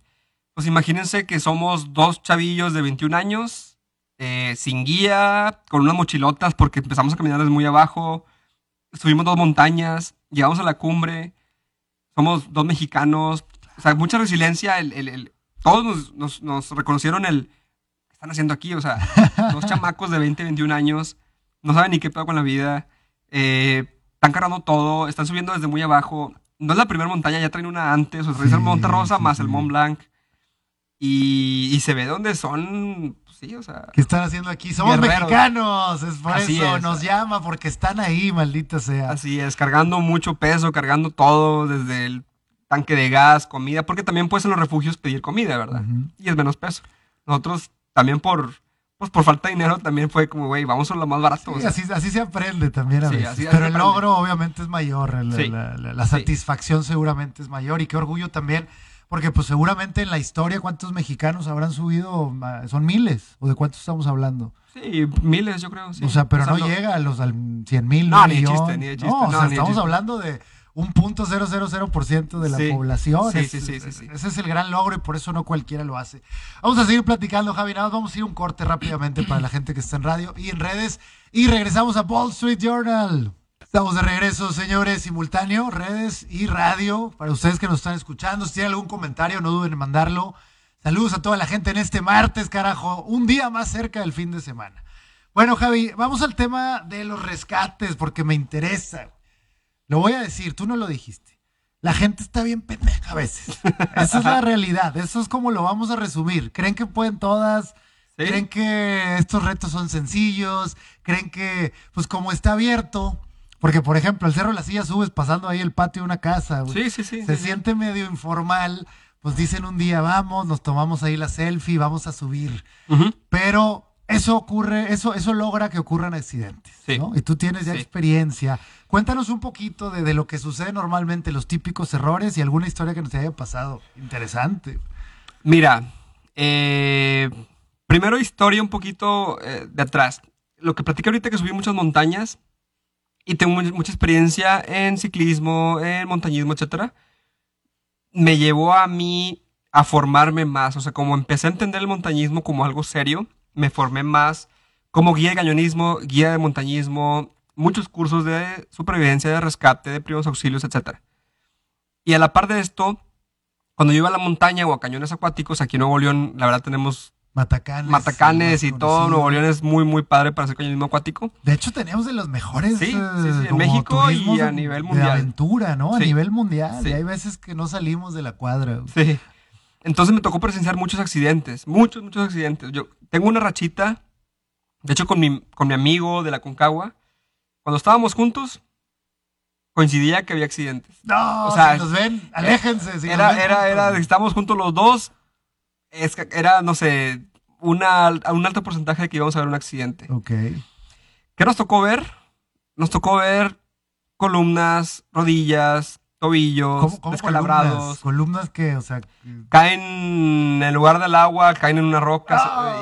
S2: pues imagínense que somos dos chavillos de 21 años, eh, sin guía, con unas mochilotas porque empezamos a caminar desde muy abajo, subimos dos montañas, llegamos a la cumbre somos dos mexicanos, o sea, mucha resiliencia, el, el, todos nos, nos, reconocieron el, ¿qué están haciendo aquí? O sea, *laughs* dos chamacos de 20, 21 años, no saben ni qué pedo con la vida, eh, están cargando todo, están subiendo desde muy abajo, no es la primera montaña, ya traen una antes, o sea, traen el Monte Rosa más el Mont Blanc, y, y se ve dónde son sí, o sea.
S1: ¿Qué están haciendo aquí? Somos mexicanos, es por eso nos llama, porque están ahí, maldita sea.
S2: Así es, cargando mucho peso, cargando todo, desde el tanque de gas, comida, porque también puedes en los refugios pedir comida, ¿verdad? Y es menos peso. Nosotros también por, pues por falta de dinero también fue como, güey, vamos a lo más barato.
S1: así, así se aprende también a veces. Pero el logro obviamente es mayor, la, satisfacción seguramente es mayor y qué orgullo también porque pues seguramente en la historia, ¿cuántos mexicanos habrán subido? Son miles. ¿O de cuántos estamos hablando?
S2: Sí, miles yo creo. Sí.
S1: O sea, pero no llega a los 100 mil.
S2: No, ni chiste, ni chiste.
S1: No, o sea, estamos hablando de un punto cero de la población.
S2: Sí, sí, sí, sí,
S1: Ese es el gran logro y por eso no cualquiera lo hace. Vamos a seguir platicando, Javi. Nada vamos a ir un corte rápidamente para la gente que está en radio y en redes. Y regresamos a Wall Street Journal. Estamos de regreso, señores, simultáneo, redes y radio. Para ustedes que nos están escuchando, si tienen algún comentario, no duden en mandarlo. Saludos a toda la gente en este martes, carajo. Un día más cerca del fin de semana. Bueno, Javi, vamos al tema de los rescates, porque me interesa. Lo voy a decir, tú no lo dijiste. La gente está bien pendeja a veces. *laughs* Esa es la realidad. Eso es como lo vamos a resumir. Creen que pueden todas. Creen que estos retos son sencillos. Creen que, pues como está abierto, porque, por ejemplo, el Cerro de la Silla subes pasando ahí el patio de una casa.
S2: Sí, sí, sí.
S1: Se siente medio informal. Pues dicen un día, vamos, nos tomamos ahí la selfie, vamos a subir. Pero eso ocurre, eso, eso logra que ocurran accidentes. ¿no? Y tú tienes ya experiencia. Cuéntanos un poquito de, lo que sucede normalmente, los típicos errores y alguna historia que nos haya pasado. Interesante.
S2: Mira, eh, primero historia un poquito eh, de atrás. Lo que platiqué ahorita que subí muchas montañas, y tengo mucha experiencia en ciclismo, en montañismo, etcétera, me llevó a mí a formarme más. O sea, como empecé a entender el montañismo como algo serio, me formé más como guía de cañonismo, guía de montañismo, muchos cursos de supervivencia, de rescate, de primeros auxilios, etcétera. Y a la par de esto, cuando yo iba a la montaña o a cañones acuáticos, aquí en Nuevo León, la verdad tenemos
S1: Matacanes.
S2: Matacanes y todo Nuevo León es muy, muy padre para hacer cañonismo acuático.
S1: De hecho, tenemos de los mejores.
S2: Sí, eh, en México y a nivel mundial. De
S1: aventura, ¿no? A nivel mundial. Y hay veces que no salimos de la cuadra.
S2: Sí. Entonces me tocó presenciar muchos accidentes. Muchos, muchos accidentes. Yo tengo una rachita, de hecho, con mi, con mi amigo de la Concagua. Cuando estábamos juntos, coincidía que había accidentes.
S1: No, o sea, si nos ven, aléjense.
S2: Si era, era, era, estábamos juntos los dos. era, no sé, una, un alto porcentaje de que íbamos a ver un accidente.
S1: Ok.
S2: ¿Qué nos tocó ver? Nos tocó ver columnas, rodillas, tobillos, descalabrados.
S1: Columnas, que, o sea...
S2: Caen en el lugar del agua, caen en una roca,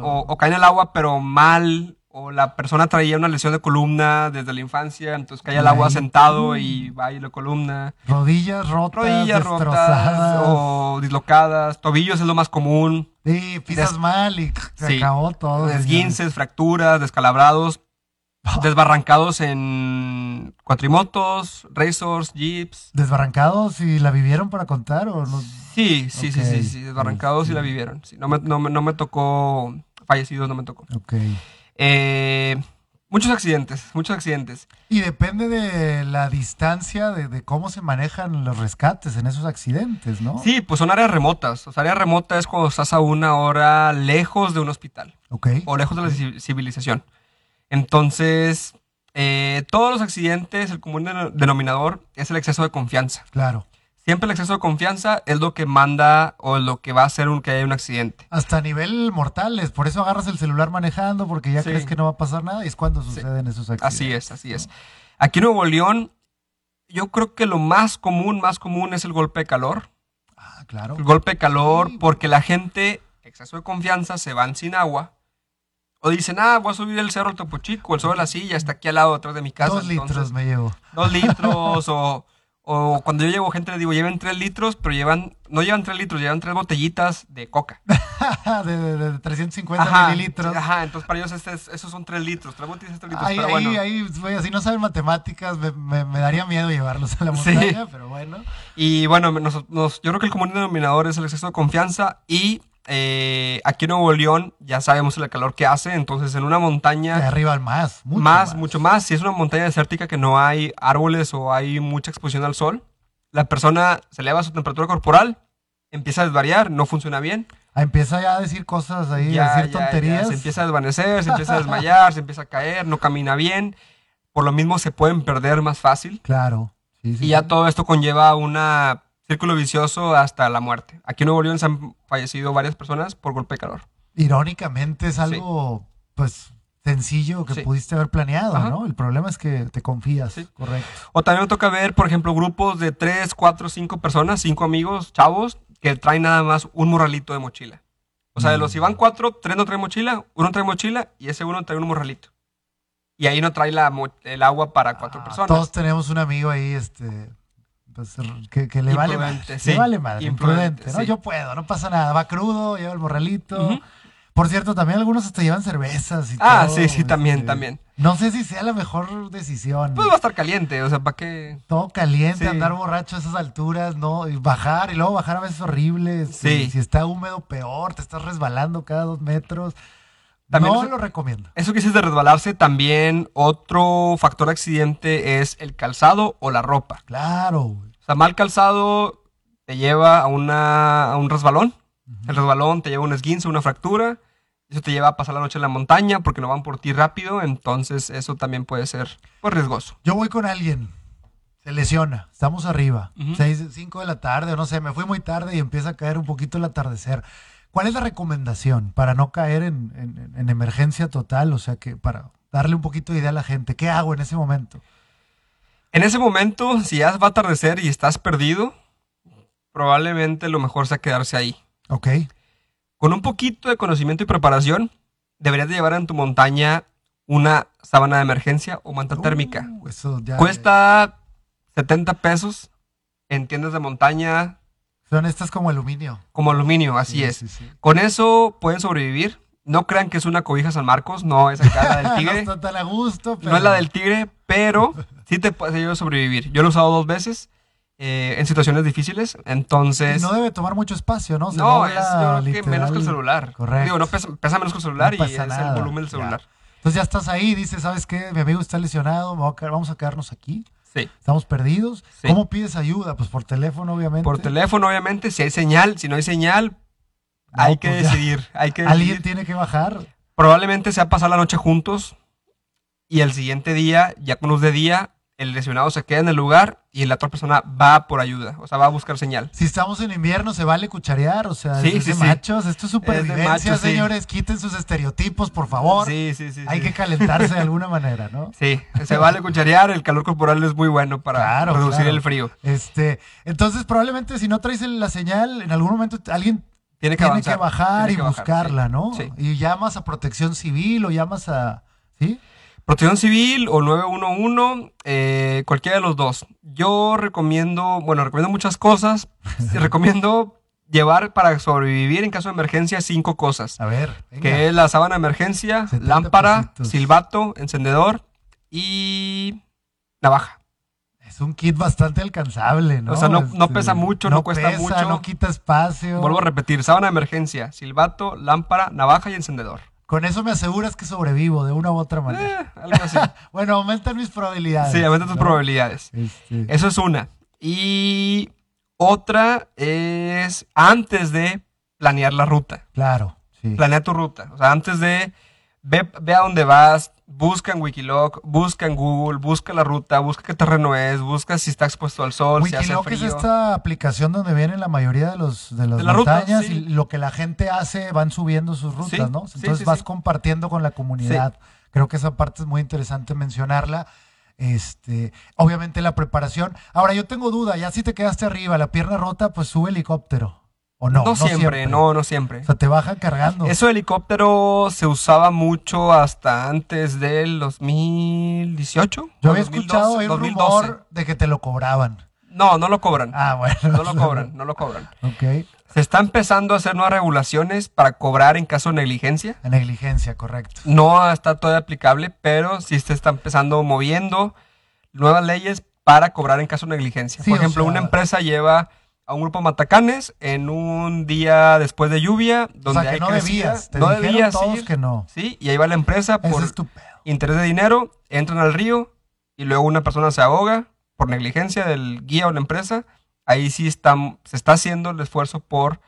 S2: o, caen en el agua pero mal, o la persona traía una lesión de columna desde la infancia, entonces cae el agua sentado y va y la columna.
S1: Rodillas rotas,
S2: Rodillas rotas o dislocadas, tobillos es lo más común.
S1: Sí, pisas mal y se acabó todo.
S2: Desguinces, fracturas, descalabrados, *laughs* desbarrancados en cuatrimotos, racers, jeeps.
S1: ¿Desbarrancados y la vivieron para contar o no?
S2: Sí, sí, sí, sí, sí, desbarrancados y la vivieron. no, me, no, no me tocó, fallecidos no me tocó.
S1: Ok.
S2: Eh, muchos accidentes, muchos accidentes.
S1: Y depende de la distancia, de, cómo se manejan los rescates en esos accidentes, ¿no?
S2: Sí, pues son áreas remotas. O sea, área remota es cuando estás a una hora lejos de un hospital.
S1: Ok.
S2: O lejos de la civilización. Entonces, eh, todos los accidentes, el común denominador es el exceso de confianza.
S1: Claro.
S2: Siempre el exceso de confianza es lo que manda o lo que va a hacer un, que haya un accidente.
S1: Hasta a nivel mortales, por eso agarras el celular manejando porque ya crees que no va a pasar nada y es cuando suceden esos accidentes.
S2: Así es, así es. Aquí en Nuevo León, yo creo que lo más común, más común es el golpe de calor.
S1: Ah, claro.
S2: El golpe de calor porque la gente, exceso de confianza, se van sin agua. O dicen, ah, voy a subir el cerro al Topo Chico, el cerro de la silla, está aquí al lado, atrás de mi casa.
S1: Dos litros me llevo.
S2: Dos litros o... O cuando yo llevo gente, le digo, lleven tres litros, pero llevan, no llevan tres litros, llevan tres botellitas de coca. *laughs*
S1: de, 350 mililitros.
S2: Ajá, entonces para ellos este esos son tres litros, tres botellitas, tres litros.
S1: Ahí, pero bueno. ahí, si no saben matemáticas, me, daría miedo llevarlos a la montaña, pero bueno.
S2: Y bueno, nos, nos, yo creo que el común denominador es el exceso de confianza y eh, aquí en Nuevo León ya sabemos el calor que hace, entonces en una montaña...
S1: De arriba más,
S2: mucho más, mucho más. Si es una montaña desértica que no hay árboles o hay mucha exposición al sol, la persona se eleva su temperatura corporal, empieza a desvariar, no funciona bien.
S1: Ah, empieza ya a decir cosas ahí, a decir tonterías.
S2: se empieza a desvanecer, se empieza a desmayar, se empieza a caer, no camina bien. Por lo mismo se pueden perder más fácil.
S1: Claro.
S2: y ya todo esto conlleva una círculo vicioso hasta la muerte. Aquí en Nuevo León se han fallecido varias personas por golpe de calor.
S1: Irónicamente es algo, pues, sencillo que pudiste haber planeado, ¿no? El problema es que te confías, correcto.
S2: O también me toca ver, por ejemplo, grupos de tres, cuatro, cinco personas, cinco amigos, chavos, que traen nada más un morralito de mochila. O sea, de los si van cuatro, tres no traen mochila, uno trae mochila y ese uno trae un morralito. Y ahí no trae la, el agua para cuatro ah, personas.
S1: Todos tenemos un amigo ahí, este, pues, que, le vale madre. Sí, le vale madre, imprudente. ¿no? Yo puedo, no pasa nada. Va crudo, lleva el morralito. Por cierto, también algunos hasta llevan cervezas y
S2: Ah, sí, sí, también, este, también.
S1: No sé si sea la mejor decisión.
S2: Pues va a estar caliente, o sea, ¿para qué?
S1: Todo caliente, andar borracho a esas alturas, ¿no? Y bajar, y luego bajar a veces horrible. Este, sí. Si está húmedo, peor, te estás resbalando cada dos metros no lo recomiendo.
S2: Eso que dices de resbalarse, también otro factor de accidente es el calzado o la ropa.
S1: Claro. O
S2: sea, mal calzado te lleva a, una, a un resbalón. El resbalón te lleva a un esguince, una fractura. Eso te lleva a pasar la noche en la montaña porque no van por ti rápido. Entonces, eso también puede ser pues, riesgoso.
S1: Yo voy con alguien. Se lesiona. Estamos arriba. 5 de la tarde, o no sé, me fui muy tarde y empieza a caer un poquito el atardecer. ¿Cuál es la recomendación para no caer en, emergencia total? O sea, que para darle un poquito de idea a la gente, ¿qué hago en ese momento?
S2: En ese momento, si ya va a atardecer y estás perdido, probablemente lo mejor sea quedarse ahí.
S1: Ok.
S2: Con un poquito de conocimiento y preparación, deberías de llevar en tu montaña una sábana de emergencia o manta uh, térmica. Cuesta 70 pesos en tiendas de montaña,
S1: son estas como aluminio.
S2: Como aluminio, así es. Con eso pueden sobrevivir. No crean que es una cobija San Marcos, no es acá la del *laughs* tigre.
S1: no tan a gusto,
S2: No es la del tigre, pero sí te puede ayudar a sobrevivir. Yo lo he usado dos veces eh, en situaciones difíciles, entonces...
S1: no debe tomar mucho espacio, ¿no?
S2: no, es yo menos que el celular. Correcto. Digo, no pesa, menos que el celular y es el volumen del celular.
S1: Entonces ya estás ahí, dices, ¿sabes qué? Mi amigo está lesionado, vamos a quedarnos aquí. Estamos perdidos. ¿Cómo pides ayuda? Pues por teléfono, obviamente.
S2: Por teléfono, obviamente. Si hay señal, si no hay señal, hay, que pues decidir, hay que
S1: Alguien tiene que bajar.
S2: Probablemente sea pasar la noche juntos y el siguiente día, ya con luz de día, el lesionado se queda en el lugar y la otra persona va por ayuda, o sea, va a buscar señal.
S1: Si estamos en invierno, se vale cucharear, o sea, sí, es machos, esto es supervivencia, señores, quiten sus estereotipos, por favor. Sí, sí, sí. Hay que calentarse de alguna manera, ¿no?
S2: Sí, se vale cucharear, el calor corporal es muy bueno para reducir el frío.
S1: Este, entonces, probablemente si no traes la señal, en algún momento alguien tiene que, bajar y buscarla, ¿no? Y llamas a protección civil o llamas a... ¿Sí?
S2: Protección Civil o 911, eh, cualquiera de los dos. Yo recomiendo, bueno, recomiendo muchas cosas. *laughs* recomiendo llevar para sobrevivir en caso de emergencia cinco cosas.
S1: A ver.
S2: Que es la sábana de emergencia, lámpara, silbato, encendedor y navaja.
S1: Es un kit bastante alcanzable, ¿no?
S2: O sea, no, no pesa mucho, no, cuesta mucho.
S1: No quita espacio.
S2: Vuelvo a repetir, sábana de emergencia, silbato, lámpara, navaja y encendedor.
S1: Con eso me aseguras que sobrevivo de una u otra manera.
S2: Eh, algo así. *laughs*
S1: bueno, aumentan mis probabilidades.
S2: Sí, aumentan tus probabilidades. Este. Eso es una. Y otra es antes de planear la ruta.
S1: Claro.
S2: Sí. Planea tu ruta. O sea, antes de ve, ve a dónde vas, busca en Wikiloc, busca en Google, busca la ruta, busca qué terreno es, busca si está expuesto al sol, si hace frío.
S1: es esta aplicación donde vienen la mayoría de los de las montañas y lo que la gente hace van subiendo sus rutas, ¿no? Entonces vas compartiendo con la comunidad. Creo que esa parte es muy interesante mencionarla. Este, obviamente la preparación. Ahora yo tengo duda, ya si te quedaste arriba, la pierna rota, pues sube helicóptero. ¿O no?
S2: No, siempre, no, no siempre.
S1: O sea, te bajan cargando.
S2: Eso helicóptero se usaba mucho hasta antes del 2018.
S1: Yo había escuchado un rumor de que te lo cobraban.
S2: No, no lo cobran.
S1: Ah, bueno.
S2: No lo cobran, no lo cobran.
S1: ok.
S2: Se está empezando a hacer nuevas regulaciones para cobrar en caso de negligencia.
S1: Negligencia, correcto.
S2: No está todavía aplicable, pero sí se está empezando moviendo nuevas leyes para cobrar en caso de negligencia. Por ejemplo, una empresa lleva a un grupo de matacanes en un día después de lluvia donde
S1: o sea, que no debías,
S2: no debías
S1: todos que no.
S2: Sí, y ahí va la empresa por interés de dinero, entran al río y luego una persona se ahoga por negligencia del guía o la empresa. Ahí sí está, se está haciendo el esfuerzo por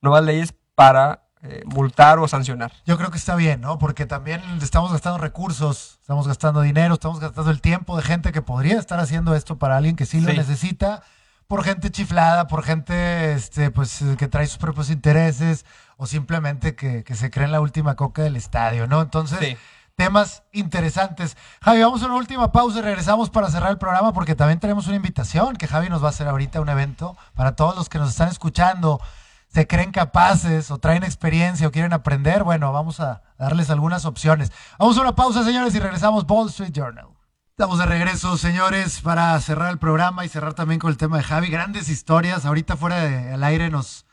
S2: nuevas leyes para eh, multar o sancionar.
S1: Yo creo que está bien, ¿no? Porque también estamos gastando recursos, estamos gastando dinero, estamos gastando el tiempo de gente que podría estar haciendo esto para alguien que sí. lo necesita por gente chiflada, por gente este, pues, que trae sus propios intereses o simplemente que, se cree en la última coca del estadio, ¿no? Entonces, temas interesantes. Javi, vamos a una última pausa y regresamos para cerrar el programa porque también tenemos una invitación que Javi nos va a hacer ahorita, un evento para todos los que nos están escuchando. Se creen capaces o traen experiencia o quieren aprender, bueno, vamos a darles algunas opciones. Vamos a una pausa, señores, y regresamos Wall Street Journal. Estamos de regreso, señores, para cerrar el programa y cerrar también con el tema de Javi. Grandes historias. Ahorita fuera del aire nos,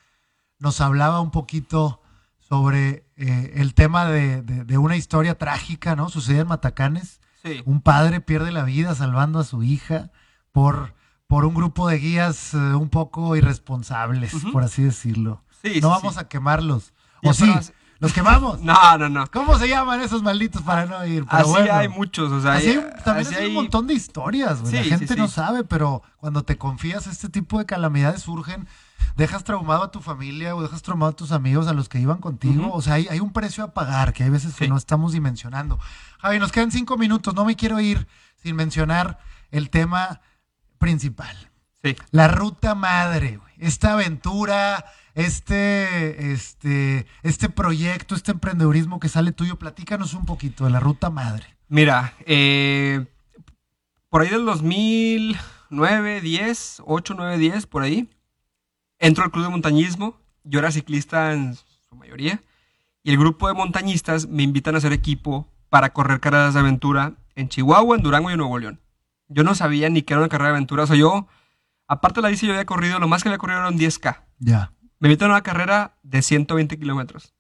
S1: nos hablaba un poquito sobre eh, el tema de, una historia trágica, ¿no? Sucede en Matacanes. Sí. Un padre pierde la vida salvando a su hija por, por un grupo de guías eh, un poco irresponsables, por así decirlo. Sí, no vamos a quemarlos. O sí, ¿Los quemamos?
S2: no, no, no.
S1: ¿Cómo se llaman esos malditos para no ir?
S2: así hay muchos, o sea,
S1: así, también hay un montón de historias, güey. la gente no sabe, pero cuando te confías, este tipo de calamidades surgen, dejas traumado a tu familia o dejas traumado a tus amigos, a los que iban contigo. O sea, hay, hay, un precio a pagar que hay veces que no estamos dimensionando. Javi, nos quedan cinco minutos. No me quiero ir sin mencionar el tema principal.
S2: Sí.
S1: La ruta madre, güey. Esta aventura este, este, este proyecto, este emprendedurismo que sale tuyo. Platícanos un poquito de la ruta madre.
S2: Mira, eh, por ahí del 2009, 10, 8, 9, 10, por ahí, entro al club de montañismo. Yo era ciclista en su mayoría. Y el grupo de montañistas me invitan a hacer equipo para correr carreras de aventura en Chihuahua, en Durango y en Nuevo León. Yo no sabía ni que era una carrera de aventura. O sea, yo, aparte de la bici, yo había corrido, lo más que había corrido era un 10K.
S1: Ya.
S2: Me invito a una carrera de 120 kilómetros.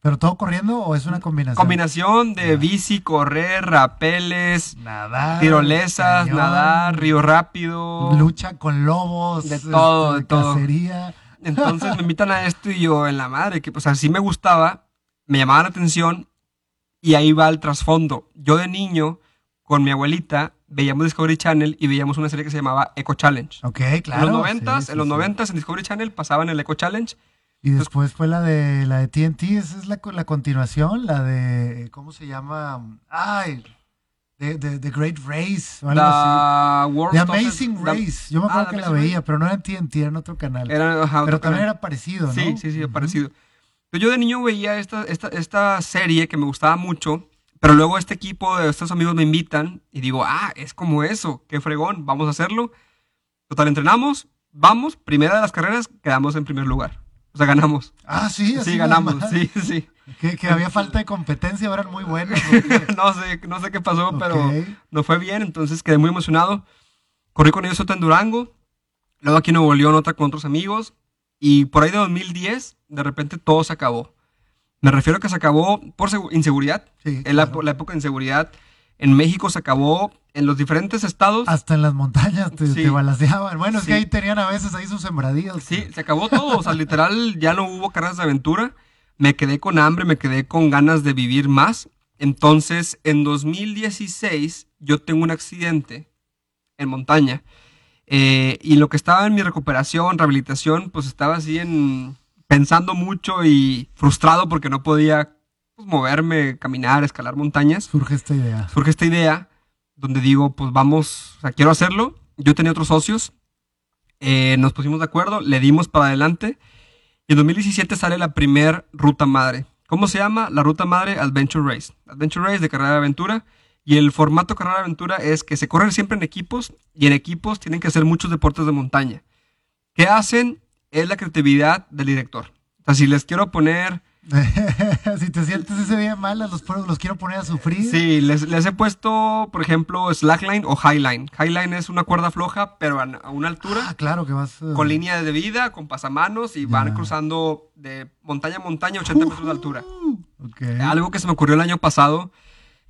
S1: ¿Pero todo corriendo o es una combinación?
S2: Combinación de bici, correr, rapeles, nadar, tirolesas, nadar, río rápido.
S1: Lucha con lobos.
S2: De todo, de, todo. Entonces me *laughs* invitan a esto y yo en la madre, que pues así me gustaba, me llamaba la atención y ahí va el trasfondo. Yo de niño, con mi abuelita, veíamos Discovery Channel y veíamos una serie que se llamaba Eco Challenge.
S1: Ok, claro.
S2: En los noventas, en los noventas en Discovery Channel pasaban el Eco Challenge.
S1: Y después fue la de la de TNT, esa es la, la continuación, la de ¿cómo se llama? Ay, The, Great Race.
S2: O algo
S1: The Amazing Race. Yo me acuerdo ah, que la veía, pero no era en TNT, era en otro canal. pero también era parecido, ¿no?
S2: Sí, sí, sí, parecido. Yo de niño veía esta, esta, esta serie que me gustaba mucho, pero luego este equipo de estos amigos me invitan y digo, ah, es como eso, qué fregón, vamos a hacerlo. Total, entrenamos, vamos, primera de las carreras, quedamos en primer lugar. O sea, ganamos.
S1: Ah, sí,
S2: Sí, ganamos, sí, sí.
S1: Que, había falta de competencia, eran muy buenos. *laughs*
S2: no sé, no sé qué pasó, pero no fue bien, entonces quedé muy emocionado. Corrí con ellos otra en Durango, luego aquí en Nuevo León otra con otros amigos, y por ahí de 2010, de repente todo se acabó. Me refiero a que se acabó por inseguridad. en la, época de inseguridad. En México se acabó en los diferentes estados.
S1: Hasta en las montañas te, sí. balanceaban. Bueno, es que ahí tenían a veces ahí sus sembradíos.
S2: Sí, se acabó todo. o sea, literal, ya no hubo carreras de aventura me quedé con hambre, me quedé con ganas de vivir más. Entonces, en 2016, yo tengo un accidente en montaña. Eh, y lo que estaba en mi recuperación, rehabilitación, pues estaba así en pensando mucho y frustrado porque no podía pues, moverme, caminar, escalar montañas.
S1: Surge esta idea.
S2: Surge esta idea donde digo, pues vamos, o sea, quiero hacerlo. Yo tenía otros socios, eh, nos pusimos de acuerdo, le dimos para adelante y en 2017 sale la primer ruta madre. ¿Cómo se llama? La ruta madre Adventure Race. Adventure Race de carrera de aventura. Y el formato carrera de aventura es que se corren siempre en equipos y en equipos tienen que hacer muchos deportes de montaña. ¿Qué hacen? Es la creatividad del director. O sea, si les quiero poner *laughs*
S1: si te sientes ese día mal, los, los quiero poner a sufrir.
S2: Sí, les, les, he puesto, por ejemplo, slackline o highline. Highline es una cuerda floja, pero a, una altura.
S1: Ah, claro que vas.
S2: Eh, con línea de vida, con pasamanos y van cruzando de montaña a montaña 80 metros de altura. Algo que se me ocurrió el año pasado,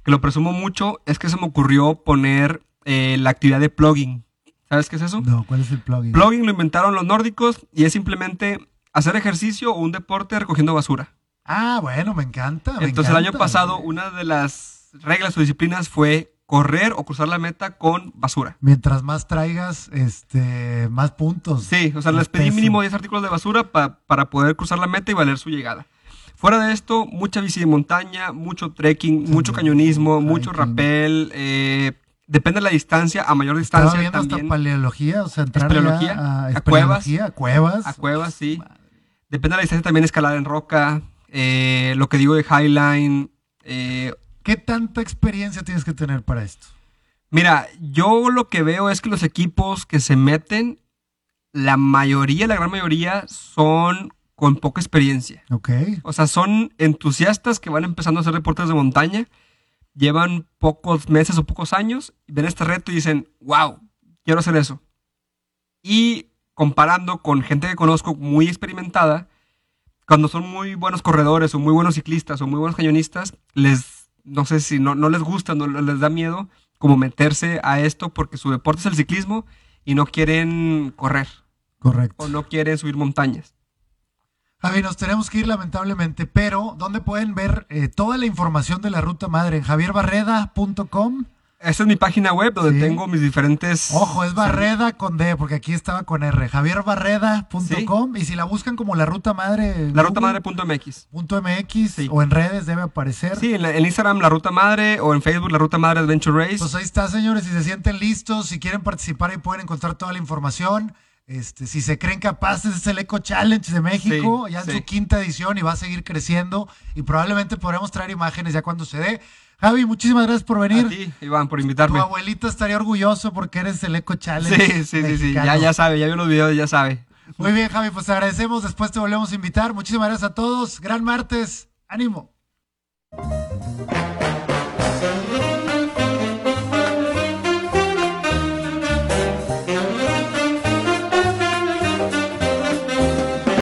S2: que lo presumo mucho, es que se me ocurrió poner eh, la actividad de plugging. ¿Sabes qué es eso?
S1: No, ¿cuál es el plugging?
S2: Plugging lo inventaron los nórdicos y es simplemente hacer ejercicio o un deporte recogiendo basura.
S1: Ah, bueno, me encanta.
S2: Entonces el año pasado una de las reglas o disciplinas fue correr o cruzar la meta con basura.
S1: Mientras más traigas, este, más puntos.
S2: Sí, o sea, les pedí mínimo 10 artículos de basura para poder cruzar la meta y valer su llegada. Fuera de esto, mucha bici de montaña, mucho trekking, mucho cañonismo, mucho rappel, eh, depende de la distancia, a mayor distancia
S1: viendo
S2: también.
S1: hasta paleología, o sea, entrar
S2: a, a, cuevas,
S1: a cuevas.
S2: A cuevas, sí. Depende de la distancia también escalar en roca, eh, lo que digo de Highline. Eh,
S1: ¿Qué tanta experiencia tienes que tener para esto?
S2: Mira, yo lo que veo es que los equipos que se meten, la mayoría, la gran mayoría, son con poca experiencia.
S1: Ok.
S2: O sea, son entusiastas que van empezando a hacer deportes de montaña, llevan pocos meses o pocos años, ven este reto y dicen, wow, quiero hacer eso. Y comparando con gente que conozco muy experimentada, cuando son muy buenos corredores o muy buenos ciclistas o muy buenos cañonistas, les, no sé si no, no les gusta, no les da miedo como meterse a esto porque su deporte es el ciclismo y no quieren correr.
S1: Correcto.
S2: O no quieren subir montañas.
S1: Javi, nos tenemos que ir lamentablemente, pero ¿dónde pueden ver eh, toda la información de la ruta madre? En javierbarreda.com.
S2: Esa es mi página web donde tengo mis diferentes.
S1: Ojo, es Barreda con D, porque aquí estaba con R. javierbarreda.com. Y si la buscan como la ruta madre.
S2: La ruta madre.mx.
S1: .mx o en redes debe aparecer.
S2: Sí, en, Instagram la ruta madre o en Facebook la ruta madre Adventure Race.
S1: Pues ahí está, señores. Si se sienten listos, si quieren participar, ahí pueden encontrar toda la información. Este, si se creen capaces, es el Eco Challenge de México, ya en su quinta edición y va a seguir creciendo. Y probablemente podremos traer imágenes ya cuando se dé. Javi, muchísimas gracias por venir.
S2: A ti, Iván, por invitarme.
S1: Tu abuelito estaría orgulloso porque eres el Eco Challenge.
S2: Sí, sí, sí, Ya, ya sabe, ya vio los videos, ya sabe.
S1: Muy bien, Javi, pues te agradecemos. Después te volvemos a invitar. Muchísimas gracias a todos. Gran martes. Ánimo.